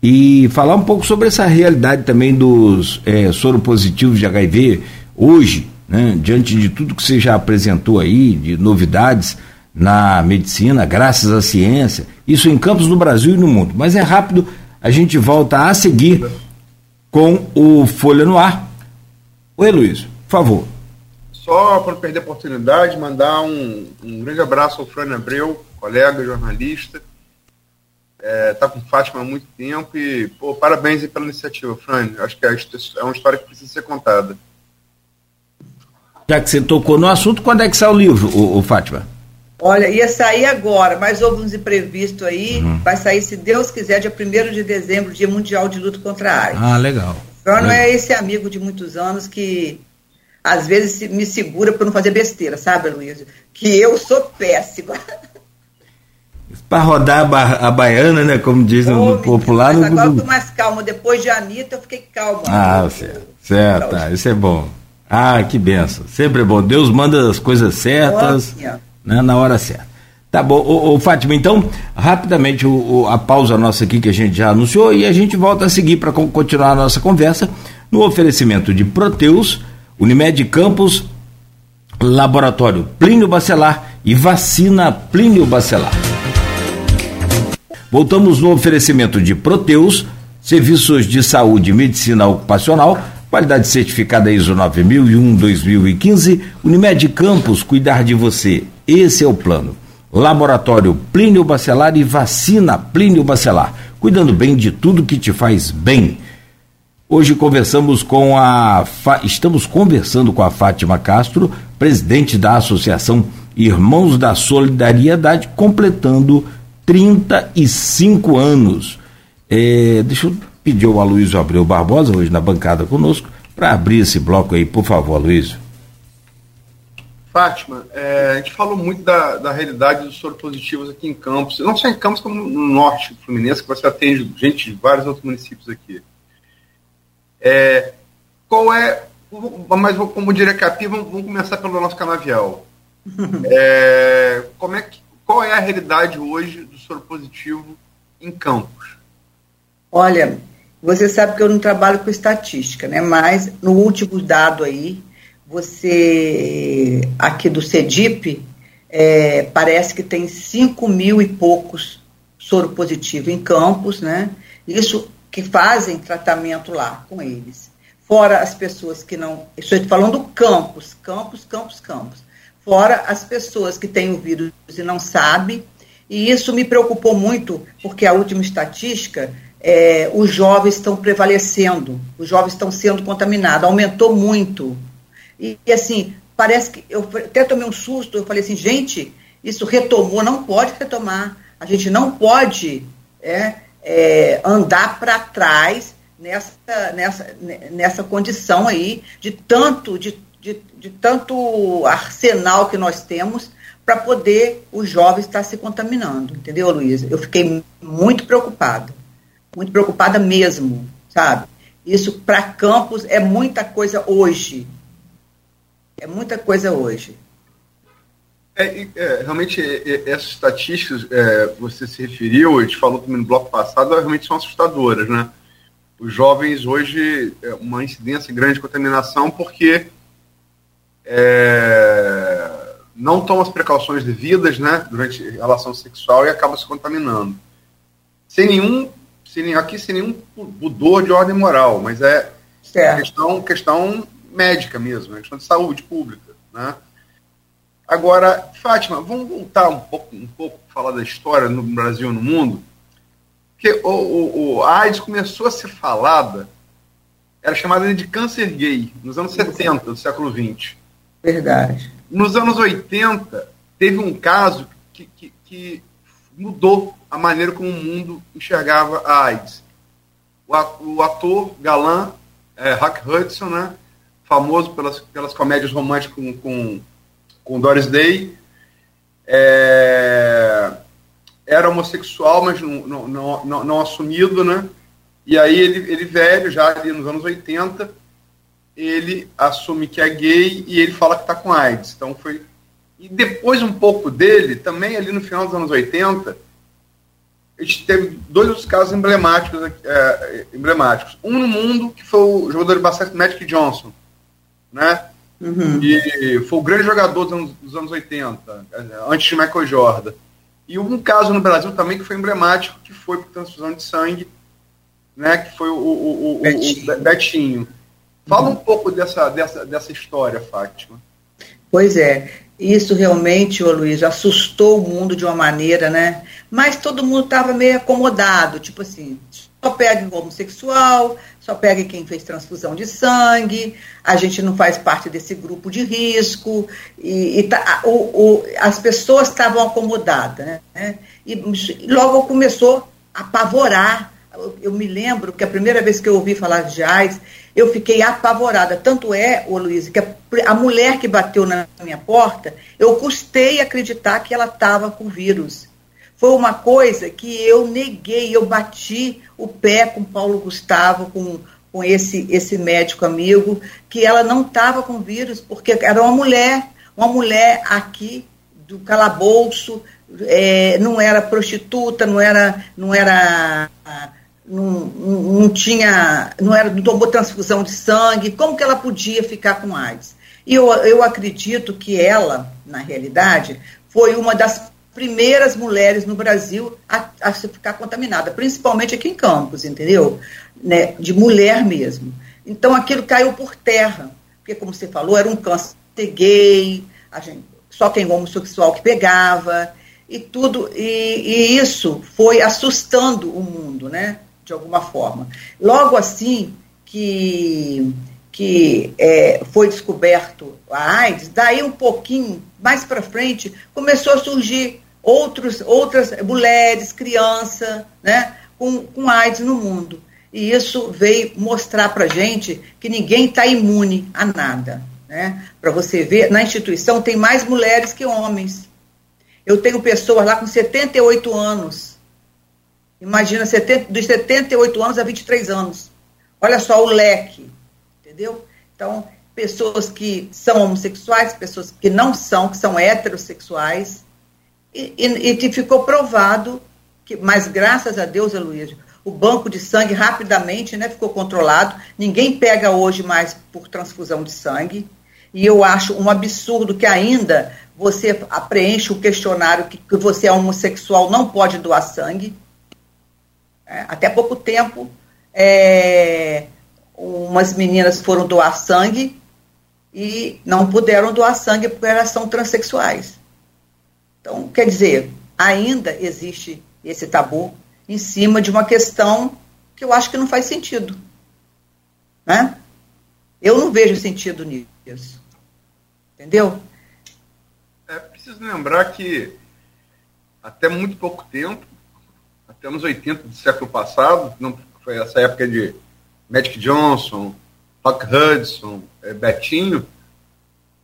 e falar um pouco sobre essa realidade também dos é, soropositivos de HIV hoje, né, diante de tudo que você já apresentou aí, de novidades na medicina, graças à ciência, isso em campos no Brasil e no mundo. Mas é rápido, a gente volta a seguir com o Folha no Ar. Oi, Luiz favor. Só para perder a oportunidade, mandar um, um grande abraço ao Frânio Abreu, colega, jornalista. É, tá com Fátima há muito tempo e, pô, parabéns pela iniciativa, Frânio. Acho que é, é uma história que precisa ser contada. Já que você tocou no assunto, quando é que sai o livro, o, o Fátima? Olha, ia sair agora, mas houve uns imprevistos aí. Uhum. Vai sair, se Deus quiser, dia 1 de dezembro, Dia Mundial de Luta contra a AIDS. Ah, legal. Frânio é esse amigo de muitos anos que às vezes me segura para não fazer besteira, sabe, Luiz? Que eu sou péssima. Para rodar a, ba a, baiana, né? Como diz no, popular. Mas agora eu estou mais calmo. Depois de Anitta, eu fiquei calma. Ah, certo. Certo, tá, isso é bom. Ah, que benção. Sempre é bom. Deus manda as coisas certas né, na hora certa. Tá bom, ô, ô, Fátima, então, rapidamente o, o, a pausa nossa aqui que a gente já anunciou e a gente volta a seguir para continuar a nossa conversa no oferecimento de Proteus Unimed Campos, Laboratório Plínio Bacelar e Vacina Plínio Bacelar. Voltamos no oferecimento de Proteus, serviços de saúde e medicina ocupacional, qualidade certificada ISO 9001-2015, Unimed Campos, cuidar de você. Esse é o plano. Laboratório Plínio Bacelar e Vacina Plínio Bacelar, cuidando bem de tudo que te faz bem. Hoje conversamos com a estamos conversando com a Fátima Castro, presidente da Associação Irmãos da Solidariedade, completando 35 anos. É, deixa eu pedir ao Aloysio Abreu Barbosa, hoje na bancada conosco, para abrir esse bloco aí, por favor, Aloysio. Fátima, é, a gente falou muito da, da realidade dos soropositivos aqui em Campos, não só em Campos, como no norte fluminense, que você atende gente de vários outros municípios aqui. É, qual é, mas como diria Capi, vamos, vamos começar pelo nosso canavial. É, como é que, qual é a realidade hoje do soro positivo em Campos? Olha, você sabe que eu não trabalho com estatística, né? Mas no último dado aí, você aqui do CEDIP, é, parece que tem 5 mil e poucos soro positivo em campos, né? Isso que fazem tratamento lá com eles. Fora as pessoas que não. Estou falando campos, campos, campos, campos. Fora as pessoas que têm o vírus e não sabem. E isso me preocupou muito, porque a última estatística, é, os jovens estão prevalecendo, os jovens estão sendo contaminados, aumentou muito. E, e assim, parece que. Eu até tomei um susto, eu falei assim, gente, isso retomou, não pode retomar. A gente não pode é, é, andar para trás nessa, nessa, nessa condição aí de tanto, de, de, de tanto arsenal que nós temos para poder os jovens estar se contaminando, entendeu, Luísa? Eu fiquei muito preocupada, muito preocupada mesmo, sabe? Isso para campos é muita coisa hoje. É muita coisa hoje. É, é, realmente, essas estatísticas, é, você se referiu, a gente falou também no bloco passado, realmente são assustadoras, né? Os jovens hoje, é uma incidência grande de contaminação porque é, não tomam as precauções devidas, né, durante a relação sexual e acabam se contaminando. Sem nenhum, sem, aqui sem nenhum pudor de ordem moral, mas é questão, questão médica mesmo, é questão de saúde pública, né? Agora, Fátima, vamos voltar um pouco, um pouco falar da história no Brasil e no mundo. Porque o, o, o AIDS começou a ser falada, era chamada de câncer gay, nos anos 70 do século XX. Verdade. Nos anos 80, teve um caso que, que, que mudou a maneira como o mundo enxergava a AIDS. O ator galã é, Huck Hudson, né, famoso pelas, pelas comédias românticas com, com com Doris Day. É, era homossexual, mas não, não, não, não, assumido, né? E aí ele, ele velho, já ali nos anos 80, ele assume que é gay e ele fala que está com AIDS. Então foi. E depois um pouco dele, também ali no final dos anos 80, a gente teve dois outros casos emblemáticos, é, emblemáticos. Um no mundo, que foi o jogador de basquete Magic Johnson, né? Uhum. E foi o grande jogador dos anos, dos anos 80, antes de Michael Jordan. E um caso no Brasil também que foi emblemático, que foi por transfusão de sangue, né, que foi o, o, o, Betinho. o Betinho. Fala uhum. um pouco dessa, dessa, dessa história, Fátima. Pois é, isso realmente, ô Luiz, assustou o mundo de uma maneira, né? Mas todo mundo estava meio acomodado, tipo assim, só pega homossexual, só pega quem fez transfusão de sangue, a gente não faz parte desse grupo de risco, e, e tá, o, o, as pessoas estavam acomodadas, né? E logo começou a apavorar. Eu, me lembro que a primeira vez que eu ouvi falar de AIDS, eu fiquei apavorada. Tanto é, ô Luiz, que a, a mulher que bateu na minha porta, eu custei acreditar que ela estava com vírus foi uma coisa que eu neguei, eu bati o pé com Paulo Gustavo, com, com esse, esse médico amigo, que ela não estava com vírus, porque era uma mulher, uma mulher aqui do calabouço, é, não era prostituta, não era, não era, não, não tinha, não era, não tomou transfusão de sangue, como que ela podia ficar com AIDS? E eu, eu acredito que ela, na realidade, foi uma das primeiras mulheres no Brasil a, a ficar contaminada, principalmente aqui em Campos, entendeu? Né, de mulher mesmo. Então aquilo caiu por terra, porque como você falou, era um câncer gay, gente, só quem homossexual que pegava, e tudo, e, e, isso foi assustando o mundo, né? De alguma forma. Logo assim que, que é, foi descoberto a AIDS, daí um pouquinho mais para frente começou a surgir outros, outras mulheres, crianças, né, com, com AIDS no mundo. E isso veio mostrar para gente que ninguém está imune a nada. Né? Para você ver, na instituição tem mais mulheres que homens. Eu tenho pessoas lá com 78 anos. Imagina, 70, dos 78 anos a 23 anos. Olha só o leque, entendeu? Então, pessoas que são homossexuais, pessoas que não são, que são heterossexuais, e, e, e ficou provado que, mas graças a Deus, Aloysio, o banco de sangue rapidamente né, ficou controlado. Ninguém pega hoje mais por transfusão de sangue. E eu acho um absurdo que ainda você preenche o questionário que, que você é homossexual, não pode doar sangue. É, até pouco tempo, é, umas meninas foram doar sangue e não puderam doar sangue porque elas são transexuais. Então, quer dizer, ainda existe esse tabu em cima de uma questão que eu acho que não faz sentido. Né? Eu não vejo sentido nisso. Entendeu? É preciso lembrar que até muito pouco tempo, até nos 80 do século passado, não foi essa época de Magic Johnson, Rock Hudson, é, Betinho,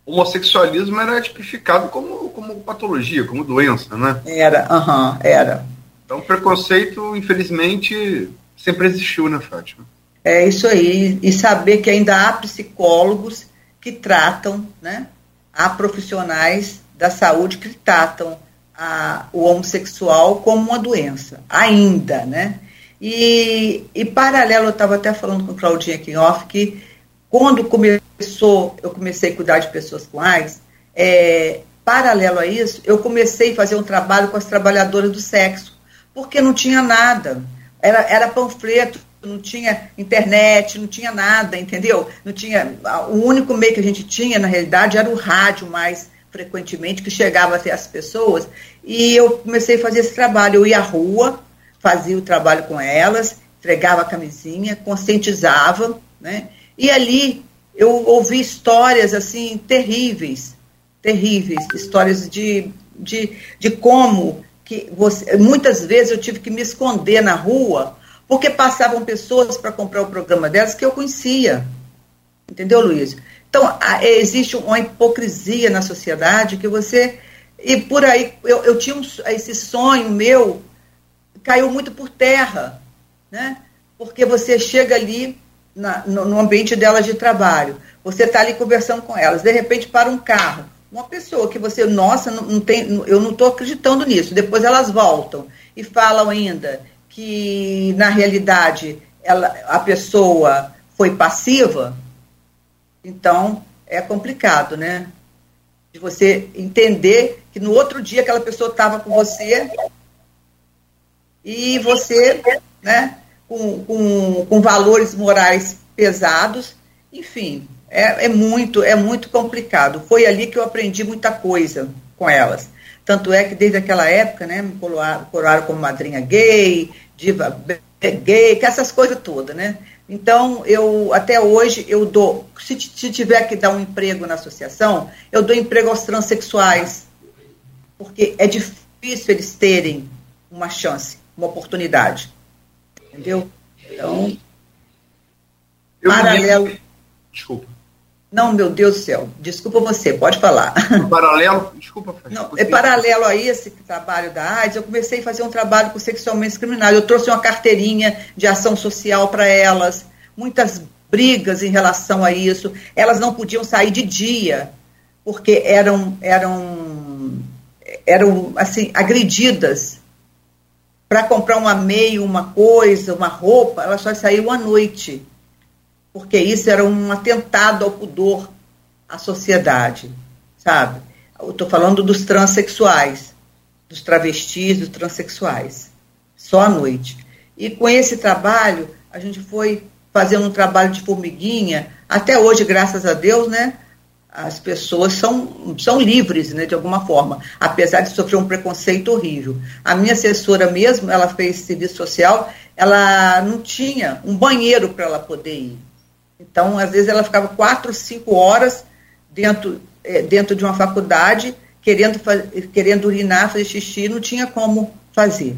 homossexualismo era tipificado como, como patologia, como doença, né? Era, aham, uhum, era. Então, preconceito, infelizmente, sempre existiu, né, Fátima? É isso aí. E saber que ainda há psicólogos que tratam, né? Há profissionais da saúde que tratam a, o homossexual como uma doença, ainda, né? E, e paralelo, eu estava até falando com Claudinha aqui em off, que quando começou, eu comecei a cuidar de pessoas com AIDS, é, paralelo a isso, eu comecei a fazer um trabalho com as trabalhadoras do sexo, porque não tinha nada. Era, era panfleto, não tinha internet, não tinha nada, entendeu? Não tinha. O único meio que a gente tinha, na realidade, era o rádio mais frequentemente, que chegava até as pessoas. E eu comecei a fazer esse trabalho. Eu ia à rua, fazia o trabalho com elas, entregava a camisinha, conscientizava, né? E ali eu ouvi histórias assim terríveis, terríveis, histórias de, de, de como que você, muitas vezes eu tive que me esconder na rua porque passavam pessoas para comprar o programa delas que eu conhecia. Entendeu, Luiz? Então, existe uma hipocrisia na sociedade que você. E por aí, eu, eu tinha um, esse sonho meu, caiu muito por terra, né? Porque você chega ali na, no, no, ambiente delas de trabalho. Você está ali conversando com elas, de repente para um carro. Uma pessoa que você, nossa, não, não tem, eu não estou acreditando nisso. Depois elas voltam e falam ainda que, na realidade, ela, a pessoa foi passiva. Então, é complicado, né? De você entender que no outro dia aquela pessoa estava com você e você, né? com, com, com valores morais pesados, enfim, é, é, muito, é muito complicado. Foi ali que eu aprendi muita coisa com elas. Tanto é que desde aquela época, né, me coroaram, coroaram como madrinha gay, diva gay, essas coisas todas, né? Então, eu até hoje eu dou, se, se tiver que dar um emprego na associação, eu dou emprego aos transexuais, porque é difícil eles terem uma chance, uma oportunidade. Entendeu? Então, eu paralelo. Desculpa. Não, meu Deus do céu. Desculpa você, pode falar. Paralelo, desculpa. Não, é paralelo a esse trabalho da AIDS, eu comecei a fazer um trabalho com sexualmente discriminado. Eu trouxe uma carteirinha de ação social para elas, muitas brigas em relação a isso. Elas não podiam sair de dia, porque eram, eram, eram assim, agredidas para comprar uma meia, uma coisa, uma roupa, ela só saiu à noite. Porque isso era um atentado ao pudor à sociedade, sabe? Eu estou falando dos transexuais, dos travestis, dos transexuais. Só à noite. E com esse trabalho, a gente foi fazendo um trabalho de formiguinha, até hoje, graças a Deus, né? As pessoas são, são livres, né, de alguma forma, apesar de sofrer um preconceito horrível. A minha assessora mesmo, ela fez serviço social, ela não tinha um banheiro para ela poder ir. Então, às vezes, ela ficava quatro, cinco horas dentro, é, dentro de uma faculdade, querendo, querendo urinar, fazer xixi, não tinha como fazer.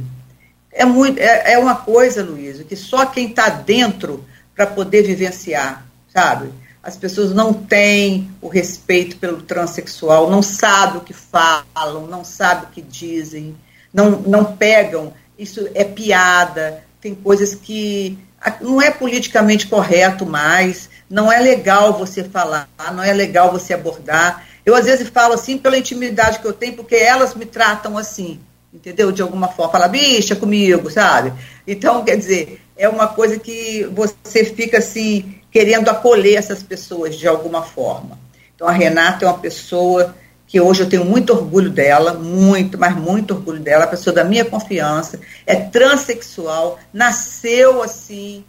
É, muito, é, é uma coisa, Luiz, que só quem está dentro para poder vivenciar, sabe? As pessoas não têm o respeito pelo transexual, não sabem o que falam, não sabem o que dizem, não, não pegam. Isso é piada, tem coisas que não é politicamente correto mais, não é legal você falar, não é legal você abordar. Eu, às vezes, falo assim pela intimidade que eu tenho, porque elas me tratam assim, entendeu? De alguma forma, fala, bicha comigo, sabe? Então, quer dizer, é uma coisa que você fica assim, querendo acolher essas pessoas de alguma forma. Então, a Renata é uma pessoa que hoje eu tenho muito orgulho dela, muito, mas muito orgulho dela, a pessoa da minha confiança, é transexual, nasceu assim.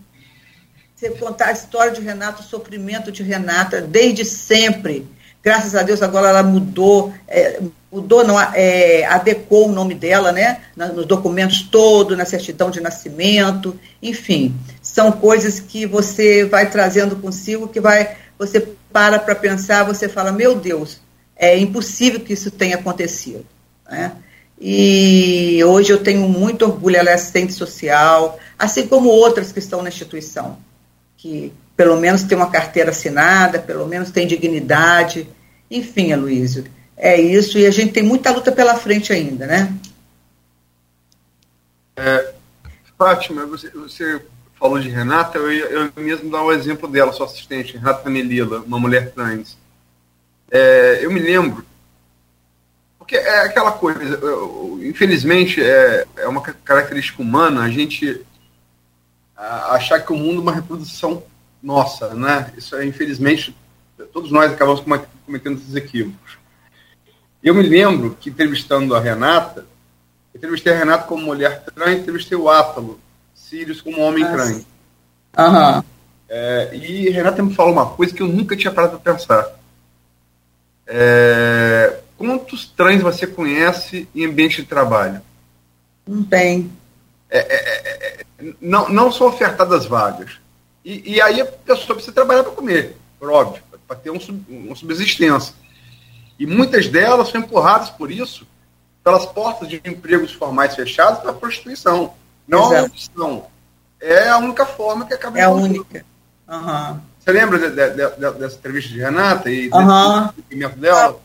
Você contar a história de Renata, o sofrimento de Renata, desde sempre. Graças a Deus agora ela mudou, é, mudou, não, é, adequou o nome dela, né? Nos documentos todos, na certidão de nascimento, enfim, são coisas que você vai trazendo consigo, que vai, você para para pensar, você fala, meu Deus, é impossível que isso tenha acontecido. Né? E hoje eu tenho muito orgulho, ela é assistente social, assim como outras que estão na instituição, que pelo menos tem uma carteira assinada, pelo menos tem dignidade. Enfim, Aloysio, é isso, e a gente tem muita luta pela frente ainda, né? É, Fátima, você, você falou de Renata, eu, eu mesmo dar um exemplo dela, sua assistente, Renata Melila, uma mulher trans. É, eu me lembro, porque é aquela coisa, eu, infelizmente é, é uma característica humana a gente achar que o mundo é uma reprodução nossa, né? Isso é, infelizmente, todos nós acabamos cometendo esses equívocos. Eu me lembro que entrevistando a Renata, entrevistei a Renata como mulher trans, entrevistei o Átalo, Sirius como homem Nossa. trans. Uhum. É, e Renata me falou uma coisa que eu nunca tinha parado para pensar. É, quantos trans você conhece em ambiente de trabalho? Não tem. É, é, é, é não, não são ofertadas vagas. E, e, aí a pessoa precisa trabalhar para comer, por óbvio, para ter um, uma subsistência. E muitas delas são empurradas por isso pelas portas de empregos formais fechados para a prostituição. Não Exato. a opção. É a única forma que acaba É a única. Uhum. Você lembra de, de, de, dessa entrevista de Renata e uhum. do dela?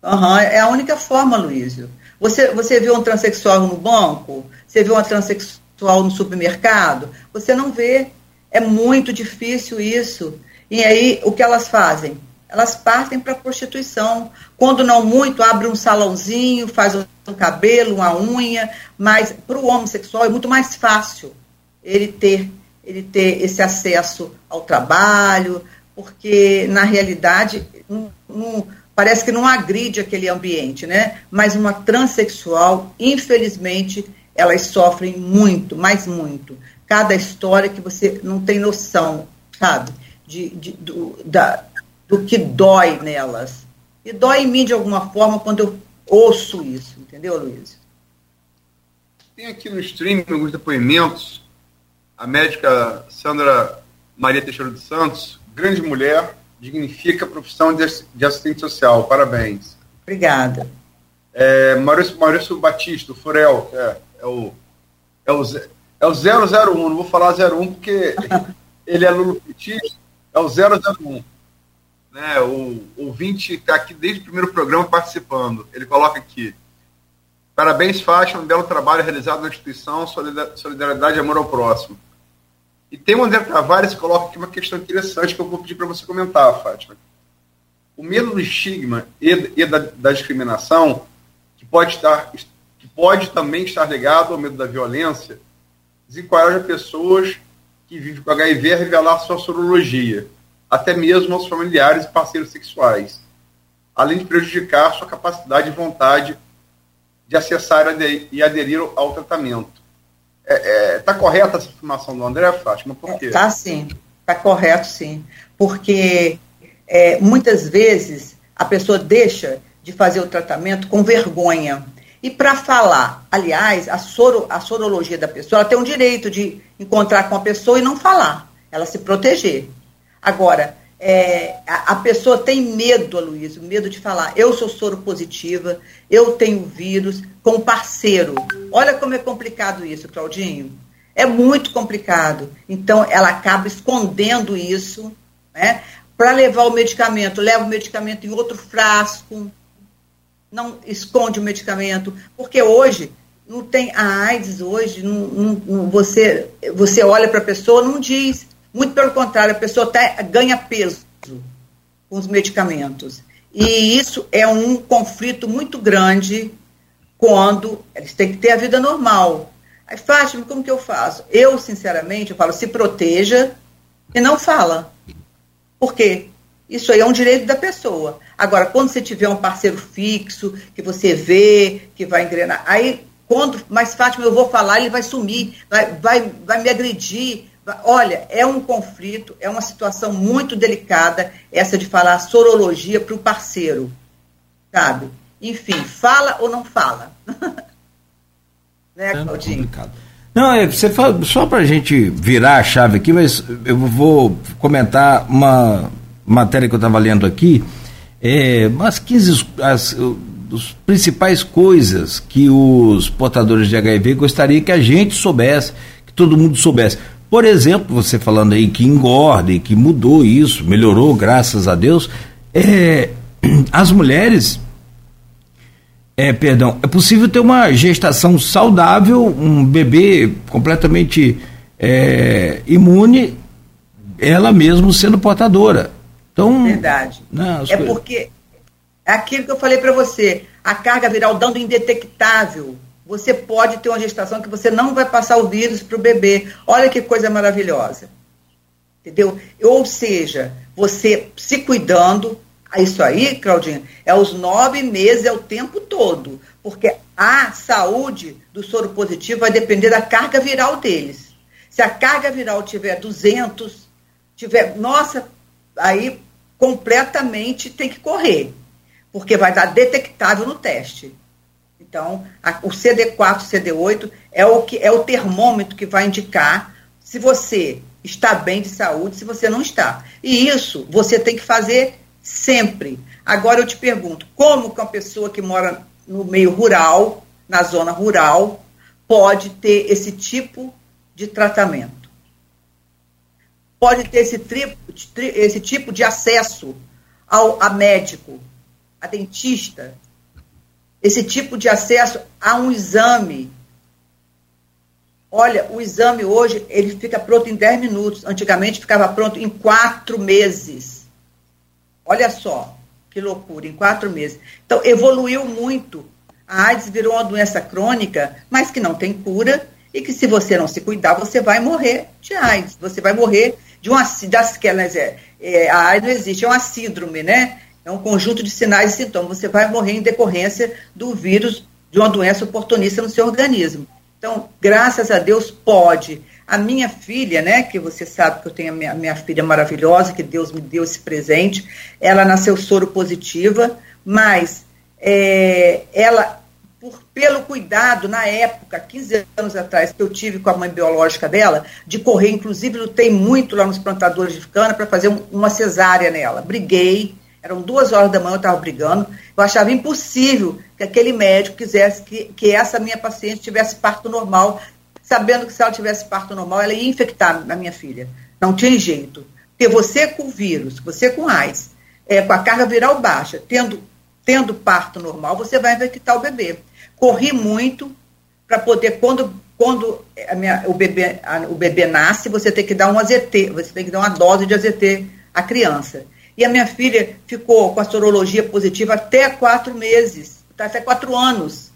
Uhum. É a única forma, Luísio. Você, você viu um transexual no banco? Você viu uma transexual no supermercado? Você não vê. É muito difícil isso. E aí, o que elas fazem? Elas partem para a prostituição. Quando não muito, abre um salãozinho, faz um cabelo, uma unha, mas para o homossexual é muito mais fácil ele ter ele ter esse acesso ao trabalho, porque na realidade não, não, parece que não agride aquele ambiente, né? Mas uma transexual, infelizmente, elas sofrem muito, mais muito. Cada história que você não tem noção, sabe? De, de do, da, do que dói nelas. E dói em mim de alguma forma quando eu ouço isso, entendeu, Luiz? Tem aqui no stream alguns depoimentos a médica Sandra Maria Teixeira dos Santos, grande mulher, dignifica a profissão de, assistente social. Parabéns. Obrigada. É, Maurício, Maurício Batista, o Furel, é, é, o, é, o, é o 001, não vou falar 01 porque ele é Lula Petista, é o 001. Né, o ouvinte está aqui desde o primeiro programa participando. Ele coloca aqui: Parabéns, Faixa, um belo trabalho realizado na instituição, solidariedade e amor ao próximo. E tem o André Tavares que coloca aqui uma questão interessante que eu vou pedir para você comentar, Fátima. O medo do estigma e, e da, da, discriminação, que pode, estar, que pode também estar ligado ao medo da violência, desencoraja pessoas que vivem com HIV a revelar sua sorologia, até mesmo aos familiares e parceiros sexuais, além de prejudicar sua capacidade e vontade de acessar e aderir ao tratamento. Está é, é, tá correta essa afirmação do André, Fátima? Por quê? Está sim, está correto sim. Porque é, muitas vezes a pessoa deixa de fazer o tratamento com vergonha. E para falar, aliás, a, soro, a sorologia da pessoa, ela tem o direito de encontrar com a pessoa e não falar, ela se proteger. Agora, é, a, pessoa tem medo, Aloysio, medo de falar, eu sou soro positiva, eu tenho vírus, com parceiro. Olha como é complicado isso, Claudinho. É muito complicado. Então, ela acaba escondendo isso, né? Para levar o medicamento, leva o medicamento em outro frasco, não esconde o medicamento, porque hoje não tem a AIDS hoje, não, não você, você olha para a pessoa, não diz, muito pelo contrário, a pessoa até ganha peso com os medicamentos. E isso é um conflito muito grande quando eles têm que ter a vida normal. Aí, Fátima, como que eu faço? Eu, sinceramente, eu falo, se proteja e não fala. Por quê? Isso aí é um direito da pessoa. Agora, quando você tiver um parceiro fixo, que você vê, que vai engrenar, aí, quando, mas Fátima, eu vou falar, ele vai sumir, vai, vai, vai me agredir. Olha, é um conflito, é uma situação muito delicada, essa de falar sorologia para o parceiro, sabe? Enfim, fala ou não fala? né, Claudinho? É não, é, você fala, só para a gente virar a chave aqui, mas eu vou comentar uma matéria que eu estava lendo aqui, é, umas 15 as, as principais coisas que os portadores de HIV gostariam que a gente soubesse, que todo mundo soubesse. Por exemplo, você falando aí que engorda e que mudou isso, melhorou, graças a Deus, é, as mulheres é, perdão, é possível ter uma gestação saudável, um bebê completamente é, imune, ela mesmo sendo portadora. Então, Verdade. Né, é porque é aquilo que eu falei para você, a carga viral dando indetectável. Você pode ter uma gestação que você não vai passar o vírus para o bebê. Olha que coisa maravilhosa. Entendeu? Ou seja, você se cuidando, isso aí, Claudinha, é os nove meses, é o tempo todo. Porque a saúde do soro positivo vai depender da carga viral deles. Se a carga viral tiver 200, tiver, nossa, aí completamente tem que correr, porque vai dar detectável no teste. Então, a, o CD4, CD8 é o que é o termômetro que vai indicar se você está bem de saúde, se você não está. E isso você tem que fazer sempre. Agora eu te pergunto, como que uma pessoa que mora no meio rural, na zona rural, pode ter esse tipo de tratamento? pode ter esse, tri, esse tipo de acesso ao, a médico, a dentista, esse tipo de acesso a um exame. Olha, o exame hoje ele fica pronto em 10 minutos. Antigamente ficava pronto em quatro meses. Olha só, que loucura, em quatro meses. Então, evoluiu muito. A AIDS virou uma doença crônica, mas que não tem cura e que se você não se cuidar, você vai morrer de AIDS. Você vai morrer de uma das que é, é, a AIDS não existe, é uma síndrome, né? É um conjunto de sinais e sintomas. Você vai morrer em decorrência do vírus de uma doença oportunista no seu organismo. Então, graças a Deus, pode. A minha filha, né, que você sabe que eu tenho a minha, minha filha maravilhosa, que Deus me deu esse presente, ela nasceu soro positiva, mas é, ela por, pelo cuidado, na época, 15 anos atrás, que eu tive com a mãe biológica dela, de correr, inclusive lutei muito lá nos plantadores de cana para fazer um, uma cesárea nela. Briguei, eram duas horas da manhã, eu estava brigando. Eu achava impossível que aquele médico quisesse que, que essa minha paciente tivesse parto normal, sabendo que se ela tivesse parto normal, ela ia infectar a minha filha. Não tinha jeito. Porque você com vírus, você com AIDS, é, com a carga viral baixa, tendo, tendo parto normal, você vai infectar o bebê corri muito para poder, quando, quando minha, o, bebê, a, o bebê nasce, você tem que dar um AZT, você tem que dar uma dose de AZT à criança. E a minha filha ficou com a sorologia positiva até quatro meses, até quatro anos.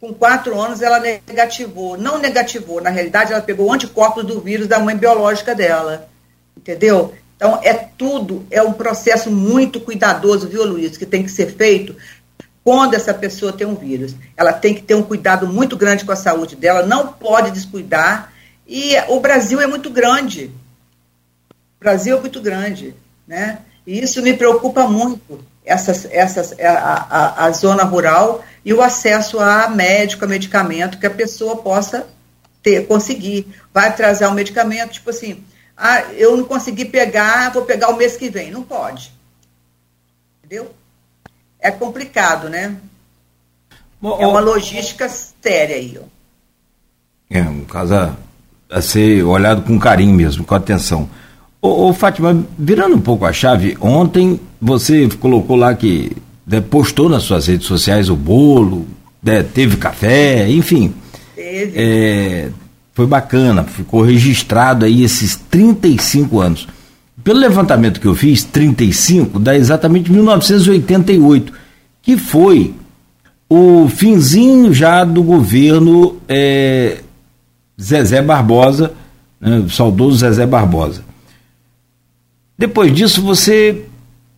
Com quatro anos ela negativou. Não negativou, na realidade ela pegou anticorpos do vírus da mãe biológica dela. Entendeu? Então é tudo, é um processo muito cuidadoso, viu, Luiz, que tem que ser feito quando essa pessoa tem um vírus. Ela tem que ter um cuidado muito grande com a saúde dela, não pode descuidar. E o Brasil é muito grande. O Brasil é muito grande, né? E isso me preocupa muito, essas, essas, a, a, a zona rural e o acesso a médico, a medicamento, que a pessoa possa ter, conseguir. Vai atrasar o medicamento, tipo assim, ah, eu não consegui pegar, vou pegar o mês que vem. Não pode. Entendeu? é complicado, né? Bom, é uma logística séria aí. Ó. É, um caso a, a, ser olhado com carinho mesmo, com atenção. Ô, ô, Fátima, virando um pouco a chave, ontem você colocou lá que né, postou nas suas redes sociais o bolo, né, teve café, enfim. Teve. É, foi bacana, ficou registrado aí esses 35 anos. Pelo levantamento que eu fiz, 35 dá exatamente 1988, que foi o finzinho já do governo é, Zezé Barbosa, né, saudoso Zezé Barbosa. Depois disso, você,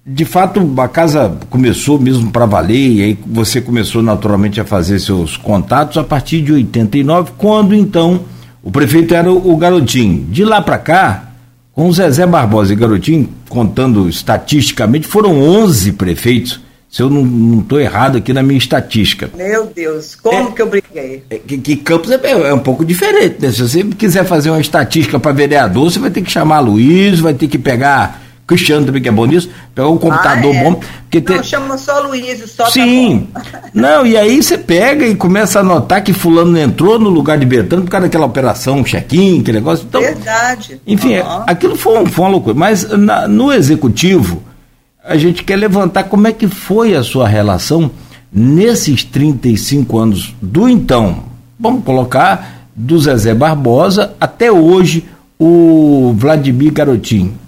de fato, a casa começou mesmo para valer, e aí você começou naturalmente a fazer seus contatos a partir de 89, quando então o prefeito era o, Garotinho. De lá para cá, com Zezé Barbosa e Garotinho, contando estatisticamente, foram 11 prefeitos se eu não estou errado aqui na minha estatística. Meu Deus, como é, que eu briguei? É, que, que, Campos é, é, um pouco diferente, né? Se você quiser fazer uma estatística para vereador, você vai ter que chamar Luiz, vai ter que pegar Cristiano também que é bom nisso, pegar um computador ah, é? bom. Porque não, chama só Luiz, só tá Sim. Tá não, e aí você pega e começa a notar que fulano entrou no lugar de Bertano por causa daquela operação, check-in, aquele negócio. Então, Verdade. Enfim, uhum. aquilo foi, foi uma loucura. Mas na, no executivo a gente quer levantar como é que foi a sua relação nesses 35 anos do então, vamos colocar, do Zezé Barbosa até hoje o Vladimir Garotinho.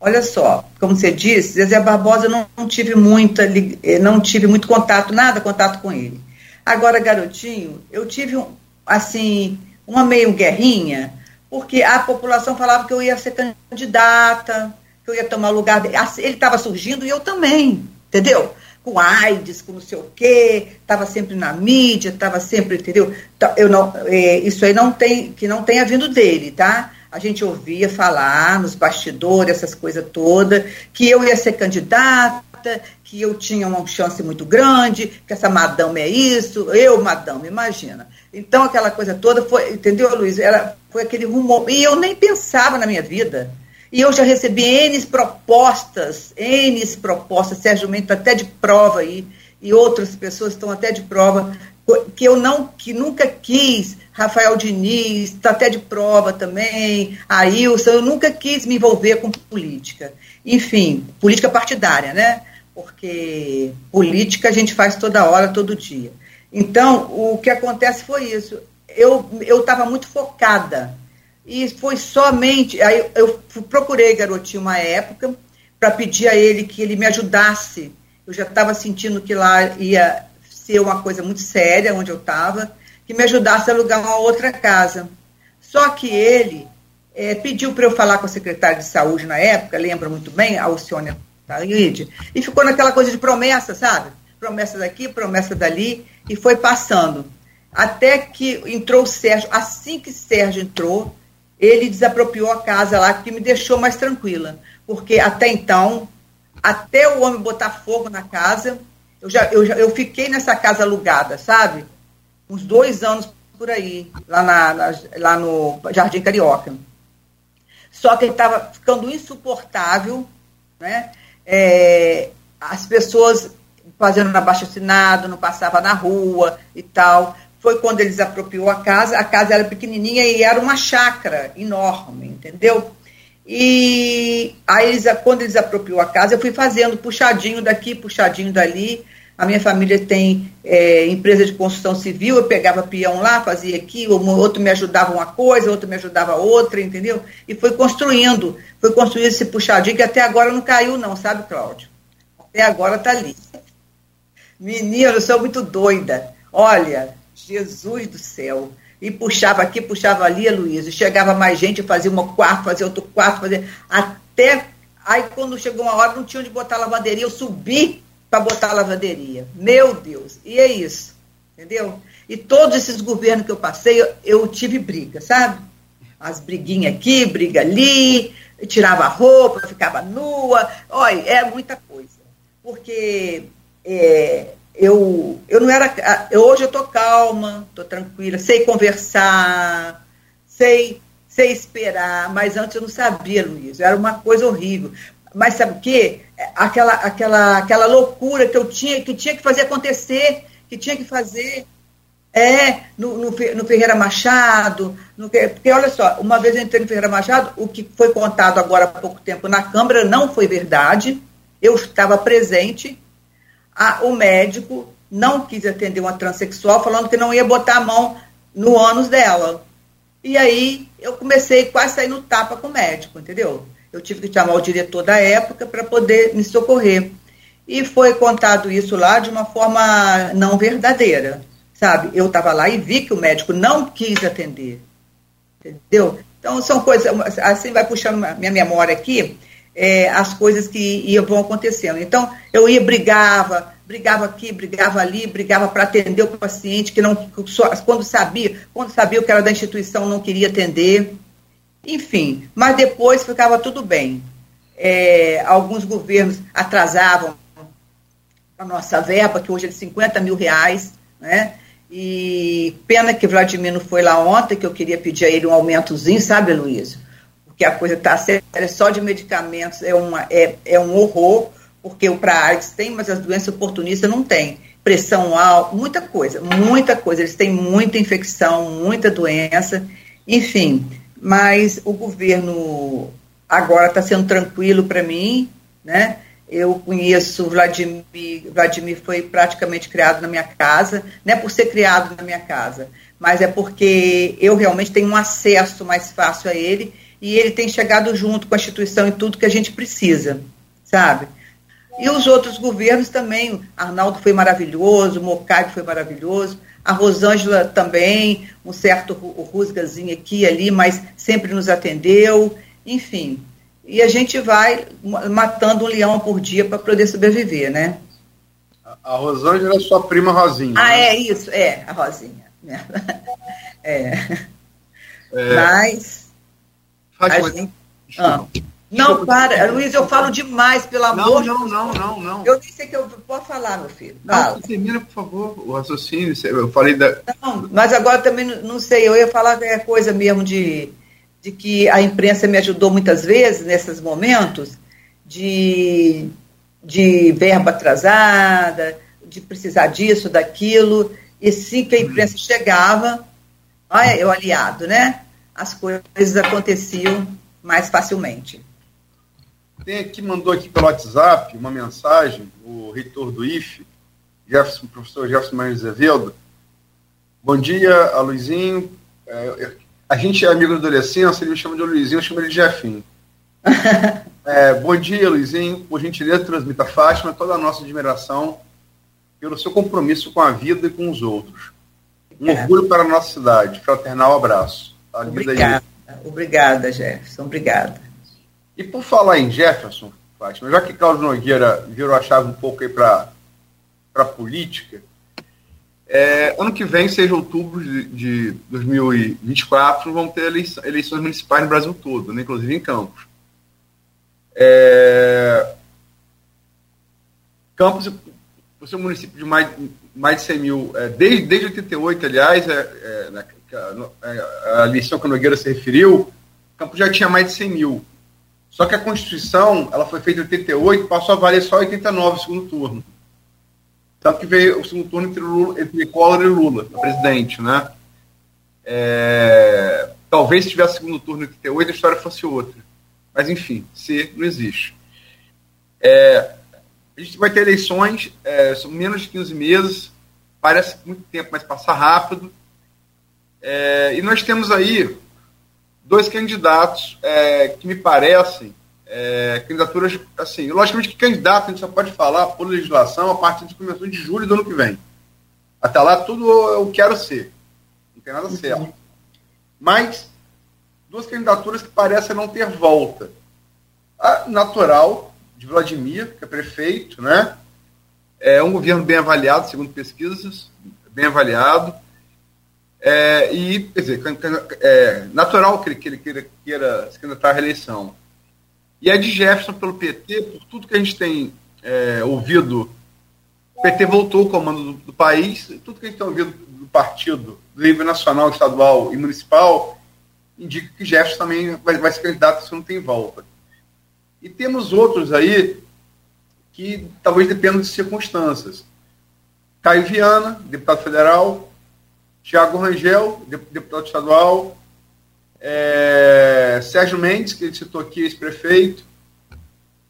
Olha só, como você disse, Zezé Barbosa não, não tive muita, eh, não tive muito contato, nada contato com ele. Agora, Garotinho, eu tive assim uma meio guerrinha, porque a população falava que eu ia ser candidata, que eu ia tomar o lugar dele. Ele estava surgindo e eu também, entendeu? Com AIDS, com não sei o quê, estava sempre na mídia, estava sempre, entendeu? Então, eu não, é, isso aí não tem, que não tenha vindo dele, tá? A gente ouvia falar nos bastidores, essas coisas todas, que eu ia ser candidata, que eu tinha uma chance muito grande, que essa madame é isso, eu, madame, imagina. Então, aquela coisa toda foi, entendeu, Luiz? Era, foi aquele rumor. E eu nem pensava na minha vida. E eu já recebi N propostas, N propostas, Sérgio Mendes até de prova aí, e outras pessoas estão até de prova, que eu não, que nunca quis, Rafael Diniz, está até de prova também, Ailson, eu nunca quis me envolver com política. Enfim, política partidária, né? Porque política a gente faz toda hora, todo dia. Então, o que acontece foi isso. Eu estava muito focada e foi somente. Aí eu procurei garotinho uma época para pedir a ele que ele me ajudasse. Eu já estava sentindo que lá ia ser uma coisa muito séria onde eu estava, que me ajudasse a alugar uma outra casa. Só que ele é, pediu para eu falar com a secretária de saúde na época, lembra muito bem, a Alcione Taide, e ficou naquela coisa de promessa, sabe? Promessa daqui, promessa dali, e foi passando. Até que entrou o Sérgio. Assim que Sérgio entrou, ele desapropriou a casa lá, que me deixou mais tranquila. Porque até então, até o homem botar fogo na casa, eu já, eu já eu fiquei nessa casa alugada, sabe? Uns dois anos por aí, lá, na, na lá no Jardim Carioca. Só que ele estava ficando insuportável, né? É, as pessoas fazendo abaixo assinado, não passava na rua e tal foi quando eles apropriou a casa. A casa era pequenininha e era uma chácara enorme, entendeu? E aí, eles, quando eles apropriou a casa, eu fui fazendo puxadinho daqui, puxadinho dali. A minha família tem é, empresa de construção civil, eu pegava peão lá, fazia aqui, outro me ajudava uma coisa, outro me ajudava outra, entendeu? E foi construindo, foi construindo esse puxadinho que até agora não caiu não, sabe, Cláudio? Até agora tá ali. Menina, eu sou muito doida. Olha, Jesus do céu. E puxava aqui, puxava ali, Luísa. Chegava mais gente, fazia um quarto, fazia outro quarto, fazia. Até. Aí, quando chegou uma hora, não tinha onde botar lavanderia. Eu subi para botar lavanderia. Meu Deus. E é isso. Entendeu? E todos esses governos que eu passei, eu, eu tive briga, sabe? As briguinhas aqui, briga ali, tirava a roupa, ficava nua. Olha, é muita coisa. Porque é, eu, eu não era. Eu, hoje eu estou calma, estou tranquila, sei conversar, sei, sei esperar, mas antes eu não sabia, Luiz. Era uma coisa horrível. Mas sabe o quê? Aquela, aquela, aquela loucura que eu tinha, que tinha que fazer acontecer, que tinha que fazer. É, no, no, no Ferreira Machado, no, porque olha só, uma vez eu entrei no Ferreira Machado, o que foi contado agora há pouco tempo na Câmara não foi verdade, eu estava presente, a, o médico não quis atender uma transexual, falando que não ia botar a mão no ânus dela. E aí eu comecei quase a sair no tapa com o médico, entendeu? Eu tive que chamar o diretor da época para poder me socorrer. e foi contado isso lá de uma forma não verdadeira, sabe? Eu estava lá e vi que o médico não quis atender, entendeu? Então, são coisas, assim vai puxando minha memória aqui, é, as coisas que iam, vão acontecendo. Então, eu ia, brigava, brigava aqui, brigava ali, brigava para atender o paciente, que não, quando sabia, quando sabia que era da instituição, não queria atender. Enfim, mas depois ficava tudo bem. É, alguns governos atrasavam a nossa verba, que hoje é de 50 mil reais, né? E pena que Vladimir não foi lá ontem, que eu queria pedir a ele um aumentozinho, sabe, Luiz? Porque a coisa está séria, só de medicamentos é, uma, é, é um horror, porque o para AIDS tem, mas as doenças oportunistas não tem. Pressão alta, muita coisa, muita coisa. Eles têm muita infecção, muita doença, enfim. Mas o governo agora está sendo tranquilo para mim, né? Eu conheço Vladimir, Vladimir foi praticamente criado na minha casa, não é por ser criado na minha casa, mas é porque eu realmente tenho um acesso mais fácil a ele e ele tem chegado junto com a instituição em tudo que a gente precisa, sabe? E os outros governos também, Arnaldo foi maravilhoso, o Mocai foi maravilhoso, a Rosângela também, um certo rusgazinho aqui e ali, mas sempre nos atendeu, enfim, e a gente vai matando um leão por dia para poder sobreviver, né? A Rosângela é sua prima Rosinha. Ah, né? é isso, é, a Rosinha. É. é. Mas. Fátima, gente... ah. Não, para, Luiz, eu falo demais, pelo amor de Deus. Não, não, não, não. Eu nem sei que eu posso falar, meu filho. Não, termina, por favor, o raciocínio. Eu falei da. Não, mas agora também não sei, eu ia falar qualquer coisa mesmo de de que a imprensa me ajudou muitas vezes nesses momentos de, de verba atrasada, de precisar disso, daquilo, e sim que a imprensa chegava, olha, eu aliado, né? As coisas aconteciam mais facilmente. Tem aqui, mandou aqui pelo WhatsApp uma mensagem, o reitor do IFE, Jefferson, professor Jefferson Manuel Azevedo. Bom dia, Luizinho. É, a gente é amigo da adolescência, ele me chama de Luizinho, eu chamo ele de Jefinho. é, bom dia, Luizinho. Por gentileza, transmita a Fátima toda a nossa admiração pelo seu compromisso com a vida e com os outros. Um é. orgulho para a nossa cidade. Fraternal abraço. Obrigada. Obrigada, Jefferson. Obrigada. E por falar em Jefferson, Fátima, já que Cláudio Nogueira virou a chave um pouco aí para a política, é, ano que vem, seja outubro de, de 2024, vão ter eleições, eleições municipais no Brasil todo, né, inclusive em Campos. É, Campos, por ser um município de mais, mais de 100 mil, é, desde, desde 88, aliás, é, é, na, é, a, eleição que a Nogueira se referiu, Campos já tinha mais de 100 mil. Só que a Constituição, ela foi feita em 88, passou a valer só 89 no segundo turno. Tanto que veio o segundo turno entre, Lula, entre Collor e Lula, presidente, né? É, talvez se tivesse segundo turno em 88 a história fosse outra. Mas, enfim, se não existe. É, a gente vai ter eleições, é, são menos de 15 meses, parece muito tempo, mas passa rápido. É, e nós temos aí dois candidatos é, que me parecem é, candidaturas, assim, logicamente que candidato a gente só pode falar por legislação a partir de começo de julho do ano que vem. Até lá, tudo eu quero ser. Não tem nada certo. Mas, duas candidaturas que parecem não ter volta. A natural, de Vladimir, que é prefeito, né? É um governo bem avaliado, segundo pesquisas, bem avaliado. É, e, quer dizer, é, natural que ele, que ele queira, queira se candidatar à reeleição. E a de Jefferson pelo PT, por tudo que a gente tem é, ouvido, o PT voltou ao comando do, do, país, tudo que a gente tem ouvido do partido, do nível nacional, estadual e municipal, indica que Jefferson também vai, vai ser candidato se não tem volta. E temos outros aí que talvez dependam de circunstâncias. Caio Viana, deputado federal, Tiago Rangel, deputado estadual, é, Sérgio Mendes, que ele citou aqui, ex-prefeito.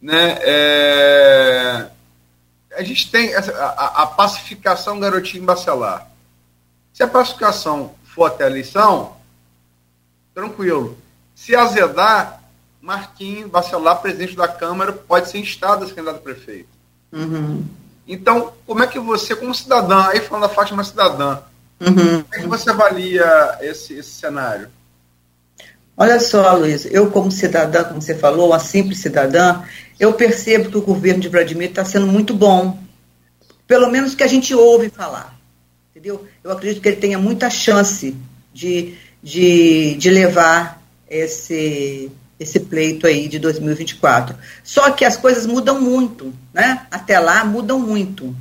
Né, é, a gente tem essa, a, a, pacificação garotinho bacelar. Se a pacificação for até a eleição, tranquilo. Se azedar, Marquinhos Bacelar, presidente da Câmara, pode ser instado a ser candidato a prefeito. Uhum. Então, como é que você, como cidadã, aí falando da Fátima cidadã, uhum. como é que você avalia esse, esse cenário? Olha só, Luiz, eu como cidadã, como você falou, uma simples cidadã, eu percebo que o governo de Vladimir está sendo muito bom. Pelo menos que a gente ouve falar. Entendeu? Eu acredito que ele tenha muita chance de, de, de levar esse, esse pleito aí de 2024. Só que as coisas mudam muito, né? Até lá mudam muito,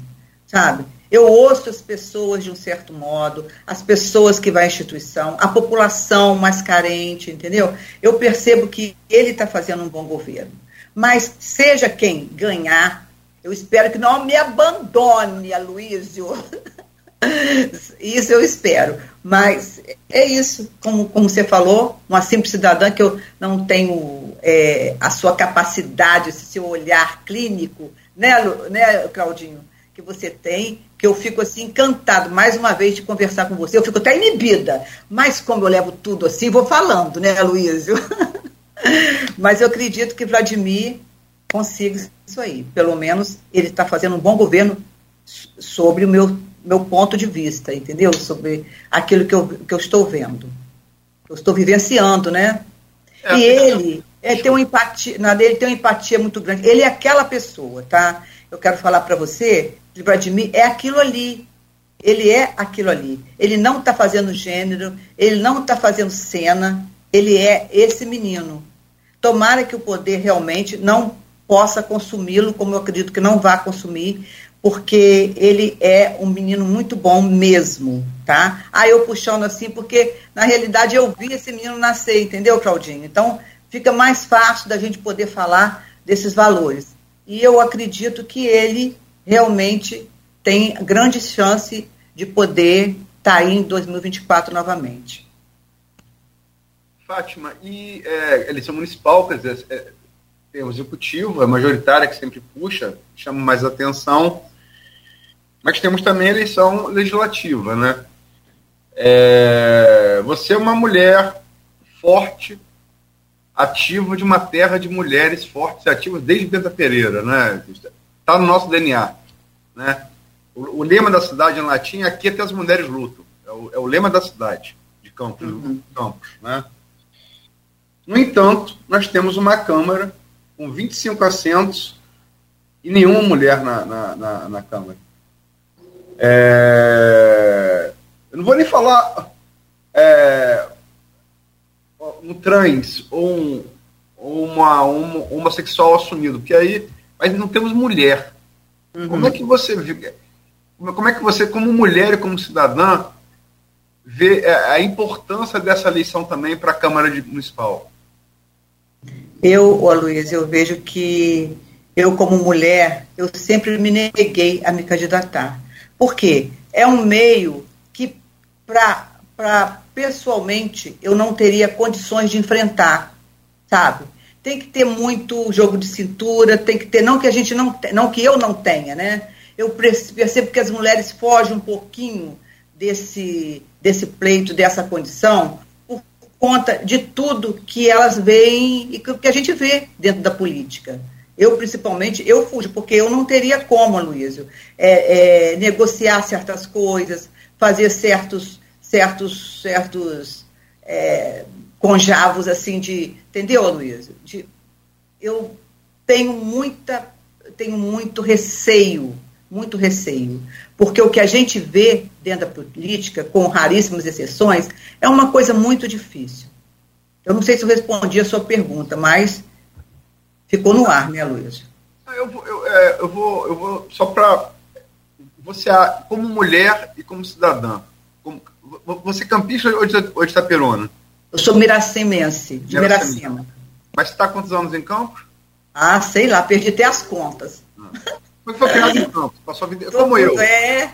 sabe? Eu ouço as pessoas de um certo modo, as pessoas que vão à instituição, a população mais carente, entendeu? Eu percebo que ele está fazendo um bom governo. Mas seja quem ganhar, eu espero que não me abandone, Aloysio. Isso eu espero. Mas é isso, como, como você falou, uma simples cidadã que eu não tenho é, a sua capacidade, esse seu olhar clínico, né, né, Claudinho, que você tem, que eu fico assim encantado, mais uma vez, de conversar com você. Eu fico até inibida, mas como eu levo tudo assim, vou falando, né, Luísio? mas eu acredito que Vladimir consiga isso aí. Pelo menos ele está fazendo um bom governo sobre o meu, meu ponto de vista, entendeu? Sobre aquilo que eu, que eu estou vendo. Eu estou vivenciando, né? É, e ele é, tem uma empatia, na dele tem uma empatia muito grande. Ele é aquela pessoa, tá? Eu quero falar para você de Vladimir é aquilo ali. Ele é aquilo ali. Ele não está fazendo gênero, ele não está fazendo cena, ele é esse menino. Tomara que o poder realmente não possa consumi-lo, como eu acredito que não vai consumir, porque ele é um menino muito bom mesmo, tá? Aí eu puxando assim, porque na realidade eu vi esse menino nascer, entendeu, Claudinho? Então fica mais fácil da gente poder falar desses valores. E eu acredito que ele realmente tem grande chance de poder estar tá em 2024 novamente. Fátima, e é, eleição municipal, quer dizer, é, tem o executivo, a majoritária que sempre puxa, chama mais atenção, mas temos também a eleição legislativa, né? É, você é uma mulher forte, ativa de uma terra de mulheres fortes e ativas desde Benta Pereira, né? Está no nosso DNA. Né? O, o, lema da cidade em latim é aqui até as mulheres lutam. É o, é o lema da cidade, de Campos. Uhum. Campos né? No entanto, nós temos uma Câmara com 25 assentos e nenhuma mulher na, na, na, na Câmara. É... Eu não vou nem falar é... um trans ou um, uma, um homossexual assumido, porque aí mas não temos mulher. Uhum. Como é que você como é que você, como mulher e como cidadã, vê a importância dessa eleição também para a Câmara Municipal? Eu, Luiz, eu vejo que eu, como mulher, eu sempre me neguei a me candidatar. Por quê? É um meio que, para pessoalmente, eu não teria condições de enfrentar, sabe? tem que ter muito jogo de cintura, tem que ter, não que a gente não, não que eu não tenha, né? Eu percebo que as mulheres fogem um pouquinho desse, desse pleito, dessa condição, por conta de tudo que elas veem e que a gente vê dentro da política. Eu, principalmente, eu fujo, porque eu não teria como, Luísio, é, é, negociar certas coisas, fazer certos, certos, certos é, conjavos assim de, entendeu, Luísa? De, eu tenho muita, tenho muito receio, muito receio, porque o que a gente vê dentro da política, com raríssimas exceções, é uma coisa muito difícil. Eu não sei se eu respondi a sua pergunta, mas ficou no ar, né, Luísa? Eu vou, eu, é, eu vou, eu vou só para você, como mulher e como cidadã, você é campista ou de, ou de Itaperuna? Eu sou miracemense, de Miracema. Mas você está quantos anos em Campos? Ah, sei lá, perdi até as contas. É foi criado em Campos? Passou a vida... Como eu. É... é.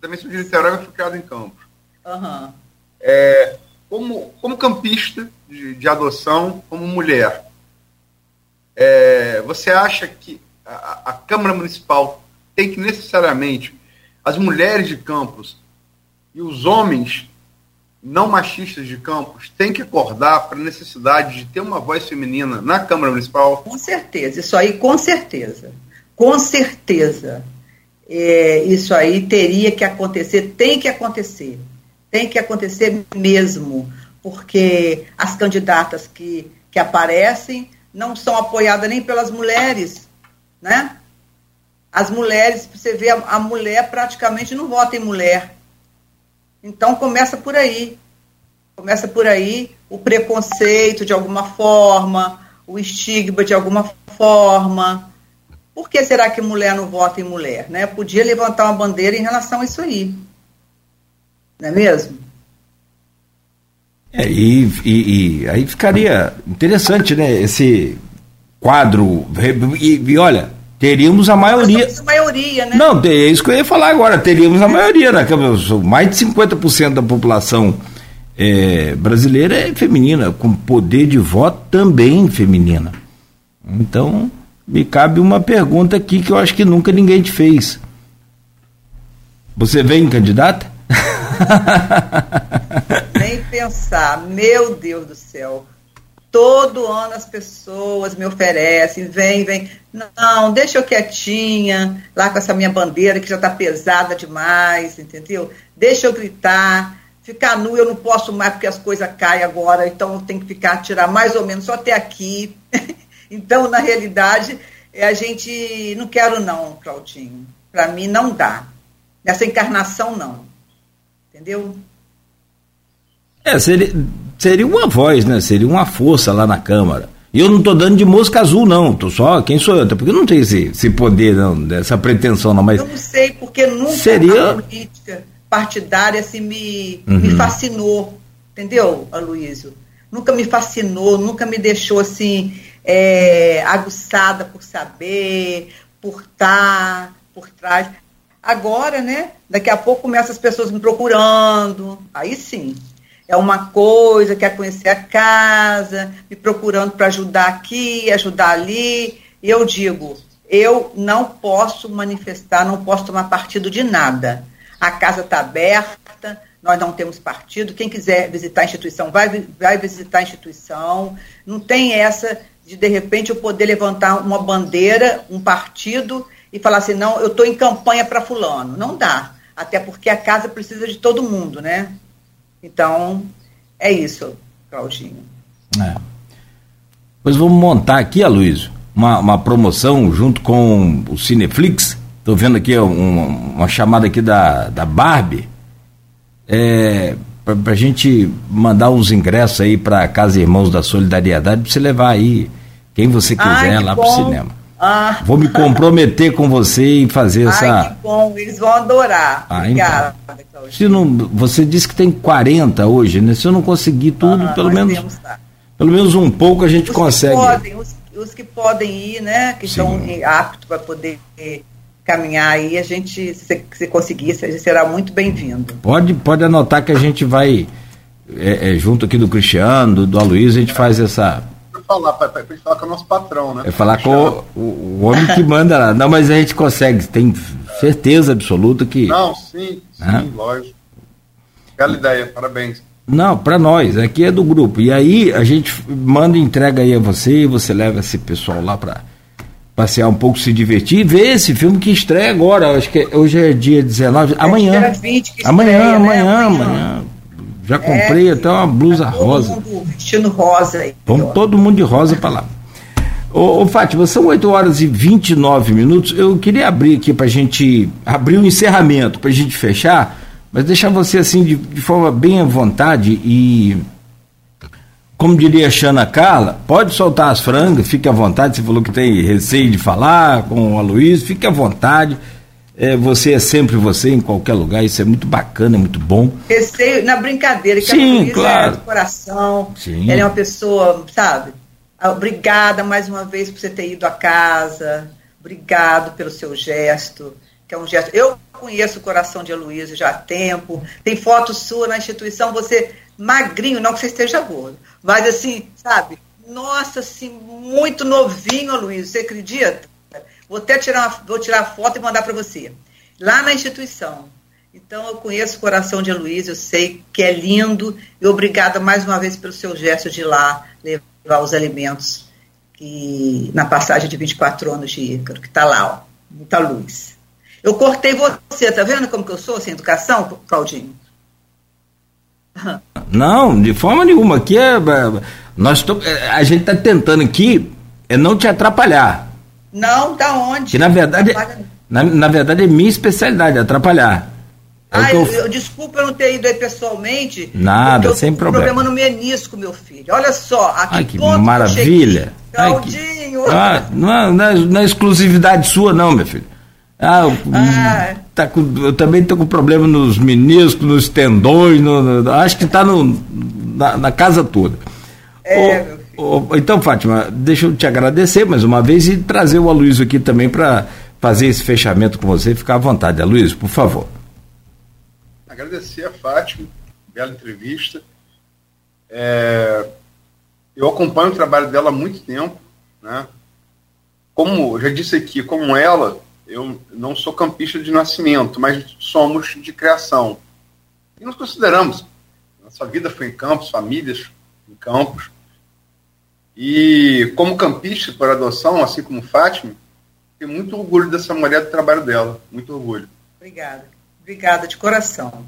Também sou de Niterói, mas fui criado em Campos. Uhum. É, como, como campista de, de adoção, como mulher, é, você acha que a, a, Câmara Municipal tem que necessariamente, as mulheres de Campos e os homens não machistas de Campos têm que acordar para a necessidade de ter uma voz feminina na Câmara Municipal? Com certeza, isso aí com certeza. com certeza, é, isso aí teria que acontecer, tem que acontecer, tem que acontecer mesmo, porque as candidatas que, que aparecem não são apoiadas nem pelas mulheres, né? As mulheres, você vê, a, a mulher praticamente não vota em mulher. Então começa por aí. Começa por aí o preconceito de alguma forma, o estigma de alguma forma. Por que será que mulher não vota em mulher? Né? Podia levantar uma bandeira em relação a isso aí. Não é mesmo? É, e, e, e, aí ficaria interessante, né? Esse quadro. E, e olha, teríamos a maioria. a maioria, né? Não, é isso que eu ia falar agora. Teríamos a maioria, né? Mais de 50% da população é, brasileira é feminina, com poder de voto também feminina. Então, me cabe uma pergunta aqui que eu acho que nunca ninguém te fez. Você vem candidata? Nem pensar, meu Deus do céu. Todo ano as pessoas me oferecem, vem, vem. Não, deixa eu quietinha, lá com essa minha bandeira que já está pesada demais, entendeu? Deixa eu gritar Ficar nu eu não posso mais porque as coisas caem agora, então eu tenho que ficar, tirar mais ou menos só até aqui. então, na realidade, a gente não quero não, Claudinho. Para mim não dá. Nessa encarnação não. Entendeu? É, seria, seria uma voz, né? Seria uma força lá na Câmara. E eu não estou dando de mosca azul, não. Tô só, quem sou eu? Porque eu não tenho esse, esse poder, não, dessa pretensão, não. Mas eu não sei, porque nunca seria... a política partidária assim, me, uhum. me fascinou, entendeu, Aloysio? Nunca me fascinou, nunca me deixou assim é, aguçada por saber, por estar por trás. Agora, né? Daqui a pouco começam as pessoas me procurando. Aí sim. É uma coisa, quer conhecer a casa, me procurando para ajudar aqui, ajudar ali. E eu digo, eu não posso manifestar, não posso tomar partido de nada a casa está aberta, nós não temos partido. Quem quiser visitar a instituição, vai, vai visitar a instituição. Não tem essa de, de repente, eu poder levantar uma bandeira, um partido, e falar assim: não, eu estou em campanha para Fulano. Não dá. Até porque a casa precisa de todo mundo, né? Então, é isso, Claudinho. É. Pois vamos montar aqui, Aloysio, uma, uma promoção junto com o Cineflix Estou vendo aqui um, uma chamada aqui da, da Barbie. É, para a gente mandar uns ingressos aí para Casa Irmãos da Solidariedade, para você levar aí quem você quiser Ai, lá para o cinema. Ah. Vou me comprometer com você e fazer essa. Ai, que bom, eles vão adorar. Ah, Obrigada. Então. Se não, você disse que tem 40 hoje, né? Se eu não conseguir tudo, ah, pelo menos. Temos, tá. Pelo menos um pouco a gente os consegue. Que podem, os, os, que podem ir, né? Que Sim. estão aptos para poder caminhar aí, a gente, se, se conseguir, será muito bem-vindo. Pode, pode anotar que a gente vai, é, é, junto aqui do Cristiano, do, do Aloysio, a gente faz essa. Falar, para falar com o nosso patrão, né? É falar com o, o, homem que manda lá. Não, mas a gente consegue, tem certeza absoluta que. Não, sim, sim, né? lógico. Bela ideia, parabéns. Não, para nós, aqui é do grupo. E aí a gente manda entrega aí a você e você leva esse pessoal lá para passear um pouco, se divertir e ver esse filme que estreia agora. Acho que é, hoje é dia 19. Amanhã. É 20 que amanhã, estreia, amanhã, né? amanhã, amanhã. Já comprei é, até uma blusa tá rosa. vestindo rosa aí. Vamos todo mundo de rosa para lá. Ô, ô, Fátima, são 8 horas e 29 minutos. Eu queria abrir aqui para a gente abrir o um encerramento, para a gente fechar, mas deixar você assim de, de forma bem à vontade e como diria a Xana Carla, pode soltar as frangas, fique à vontade. Você falou que tem receio de falar com o Aloysio, fique à vontade. É, você é sempre você em qualquer lugar, isso é muito bacana, é muito bom. Receio na brincadeira, que Sim, a claro. é do coração. Sim. Ela é uma pessoa, sabe? Ah, obrigada mais uma vez por você ter ido à casa. Obrigado pelo seu gesto, que é um gesto. Eu conheço o coração de Aloysio já há tempo. Tem foto sua na instituição, você magrinho, não que você esteja gordo, mas assim, sabe? Nossa, assim, muito novinho, Luiz, você acredita? Vou até tirar, uma, vou tirar a foto e mandar para você. Lá na instituição. Então, eu conheço o coração de Luiz, eu sei que é lindo e obrigada mais uma vez pelo seu gesto de ir lá levar os alimentos que na passagem de 24 anos de Ícaro, que está lá, ó, muita luz. Eu cortei você, tá vendo como que eu sou sem educação, Claudinho? Não, de forma nenhuma. Aqui é. é nós tô, é, a gente está tentando aqui é não te atrapalhar. Não, da onde? Que na verdade, na, na verdade é minha especialidade, atrapalhar. É ah, eu, eu, desculpa eu não ter ido aí pessoalmente. Nada, sem problema. problema no menisco, meu filho. Olha só, aqui Ai, que maravilha. Claudinho. Ah, não, é, não, é, não é exclusividade sua, não, meu filho. Ah, ah. Tá com, eu também estou com problema nos meniscos, nos tendões, no, no, acho que está na, na, casa toda. É, então, Fátima, deixa eu te agradecer mais uma vez e trazer o Aloysio aqui também para fazer esse fechamento com você. Ficar à vontade, Aloysio, por favor. Agradecer a Fátima, bela entrevista. É, eu acompanho o trabalho dela há muito tempo, né? Como eu já disse aqui, como ela, eu não sou campista de nascimento, mas somos de criação. E nos consideramos. Nossa vida foi em campos, famílias em campos. E como campista por adoção, assim como Fátima, tenho muito orgulho dessa mulher do trabalho dela. Muito orgulho. Obrigada. Obrigada de coração.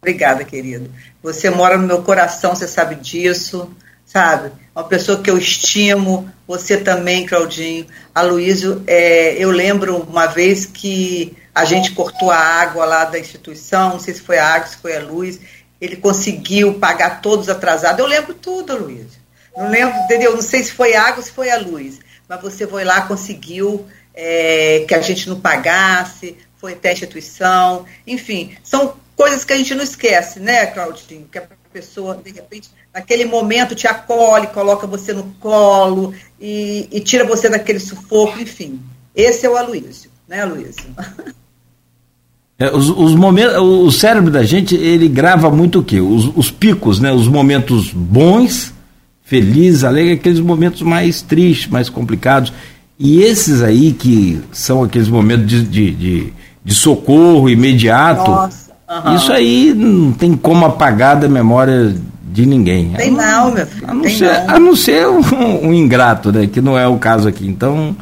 Obrigada, querido. Você mora no meu coração, você sabe disso, sabe? Uma pessoa que eu estimo, você também, Claudinho. Aloysio, é, eu lembro uma vez que a gente cortou a água lá da instituição, não sei se foi a água, se foi a luz, ele conseguiu pagar todos atrasados. Eu lembro tudo, Aloysio. Não lembro, entendeu? Não sei se foi água ou se foi a luz. Mas você foi lá, conseguiu é, que a gente não pagasse, foi até a instituição. Enfim, são coisas que a gente não esquece, né, Claudinho? Que a pessoa, de repente, naquele momento te acolhe, coloca você no colo e, e tira você daquele sufoco, enfim. Esse é o Aloysio, né, Aloysio? É, os, os, momentos, o cérebro da gente ele grava muito o quê? Os, os picos, né? Os momentos bons feliz, alegre, aqueles momentos mais tristes, mais complicados. E esses aí que são aqueles momentos de, de, de, de socorro imediato, Nossa, uhum. isso aí não tem como apagar da memória de ninguém. Tem não, meu filho. A não, ser, não. A não ser um, um, ingrato, né? Que não é o caso aqui. Então,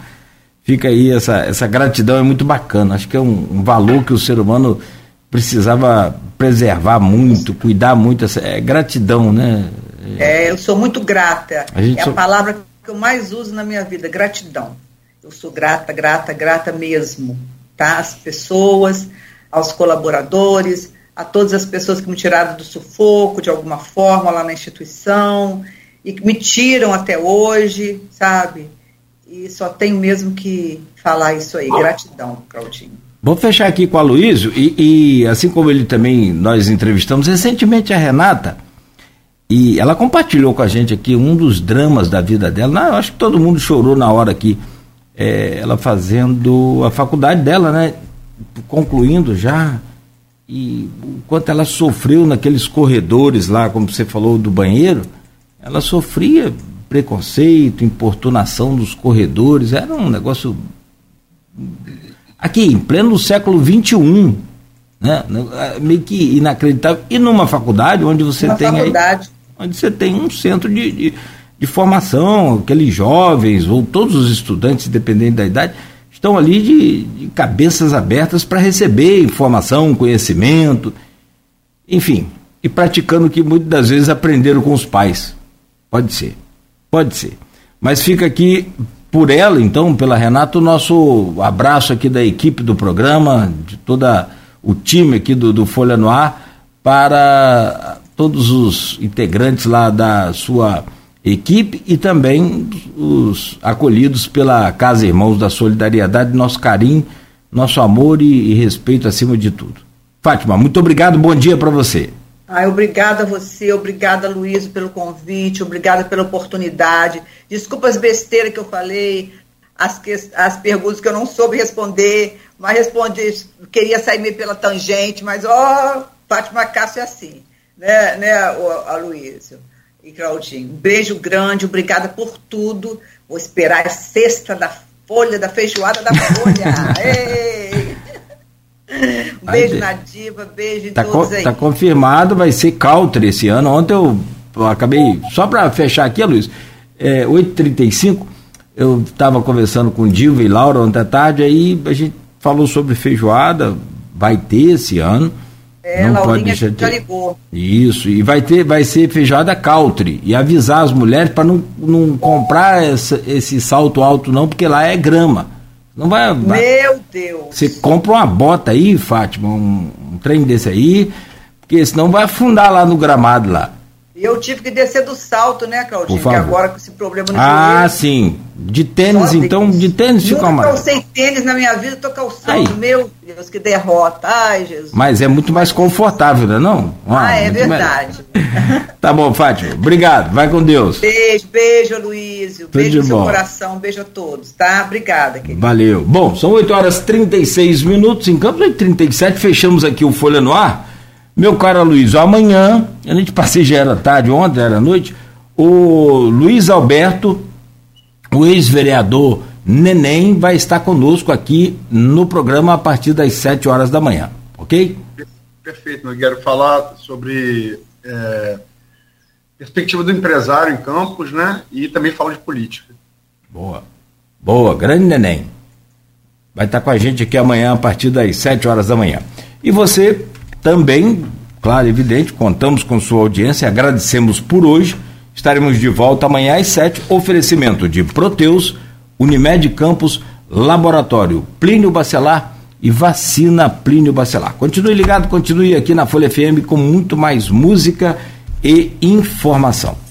fica aí essa, essa gratidão é muito bacana. Acho que é um, um valor que o ser humano precisava preservar muito, cuidar muito. Essa, é gratidão, né? É, eu sou muito grata. A é a palavra que eu mais uso na minha vida, gratidão. Eu sou grata, grata, grata mesmo, tá? As pessoas, aos colaboradores, a todas as pessoas que me tiraram do sufoco de alguma forma lá na instituição e que me tiram até hoje, sabe? E só tenho mesmo que falar isso aí. Gratidão, Claudinho. Vou fechar aqui com a Luísio e, e assim como ele também, nós entrevistamos recentemente a Renata, e ela compartilhou com a gente aqui um dos dramas da vida dela. Eu acho que todo mundo chorou na hora aqui. É, ela fazendo a faculdade dela, né? Concluindo já. E o quanto ela sofreu naqueles corredores lá, como você falou, do banheiro. Ela sofria preconceito, importunação dos corredores. Era um negócio. Aqui, em pleno século XXI. Né? Meio que inacreditável. E numa faculdade onde você Uma tem faculdade. aí onde você tem um centro de, de, de formação, aqueles jovens ou todos os estudantes, independente da idade, estão ali de, de cabeças abertas para receber informação, conhecimento, enfim, e praticando o que muitas das vezes aprenderam com os pais. Pode ser, pode ser. Mas fica aqui por ela, então, pela Renata, o nosso abraço aqui da equipe do programa, de toda o time aqui do, do Folha no Ar, para todos os integrantes lá da sua equipe e também os acolhidos pela Casa Irmãos da Solidariedade, nosso carinho, nosso amor e, e respeito acima de tudo. Fátima, muito obrigado, bom dia para você. Ai, obrigada a você, obrigada Luiz pelo convite, obrigada pela oportunidade. Desculpa as besteiras que eu falei, as, que, as perguntas que eu não soube responder, mas respondi, queria sair meio pela tangente, mas ó, Fátima Cássio é assim né, né Aloysio e Claudinho. Um beijo grande, obrigada por tudo. Vou esperar a sexta da folha, da feijoada da folha. um beijo na diva, beijo em tá todos aí. Tá confirmado, vai ser Country esse ano. Ontem eu, eu acabei, só para fechar aqui, Luiz, é, 8h35, eu estava conversando com Dilva e Laura ontem à tarde, aí a gente falou sobre feijoada, vai ter esse ano. É, não Laurinha pode deixar de já ligou. Isso, e vai ter, vai ser feijoada country. E avisar as mulheres para não, não comprar essa, esse salto alto, não, porque lá é grama. Não vai. Meu Deus! Você compra uma bota aí, Fátima, um, um trem desse aí, porque senão vai afundar lá no gramado lá. E eu tive que descer do salto, né, Claudinho? Que agora com esse problema no Ah, joelho, sim. De tênis, então, de tênis fica mais. Eu calcei tênis na minha vida, tô calçando. Meu Deus, que derrota. Ai, Jesus. Mas é muito mais confortável, né, não? Ah, ah é verdade. tá bom, Fátima. Obrigado. Vai com Deus. Beijo, beijo, Luísio. Beijo no seu coração. Beijo a todos, tá? Obrigada, querido. Valeu. Bom, são 8 horas e 36 minutos. Em Campos 8 37 fechamos aqui o Folha no Ar. Meu caro Luiz, amanhã, a gente passei já era tarde, ontem era noite, o Luiz Alberto, o ex-vereador Neném, vai estar conosco aqui no programa a partir das 7 horas da manhã, ok? Perfeito, quero falar sobre é, perspectiva do empresário em Campos, né? E também falo de política. Boa, boa, grande Neném. Vai estar com a gente aqui amanhã a partir das 7 horas da manhã. E você também, claro, evidente, contamos com sua audiência, agradecemos por hoje. Estaremos de volta amanhã às sete. Oferecimento de Proteus, Unimed Campos, Laboratório Plínio Bacelar e Vacina Plínio Bacelar. Continue ligado, continue aqui na Folha FM com muito mais música e informação.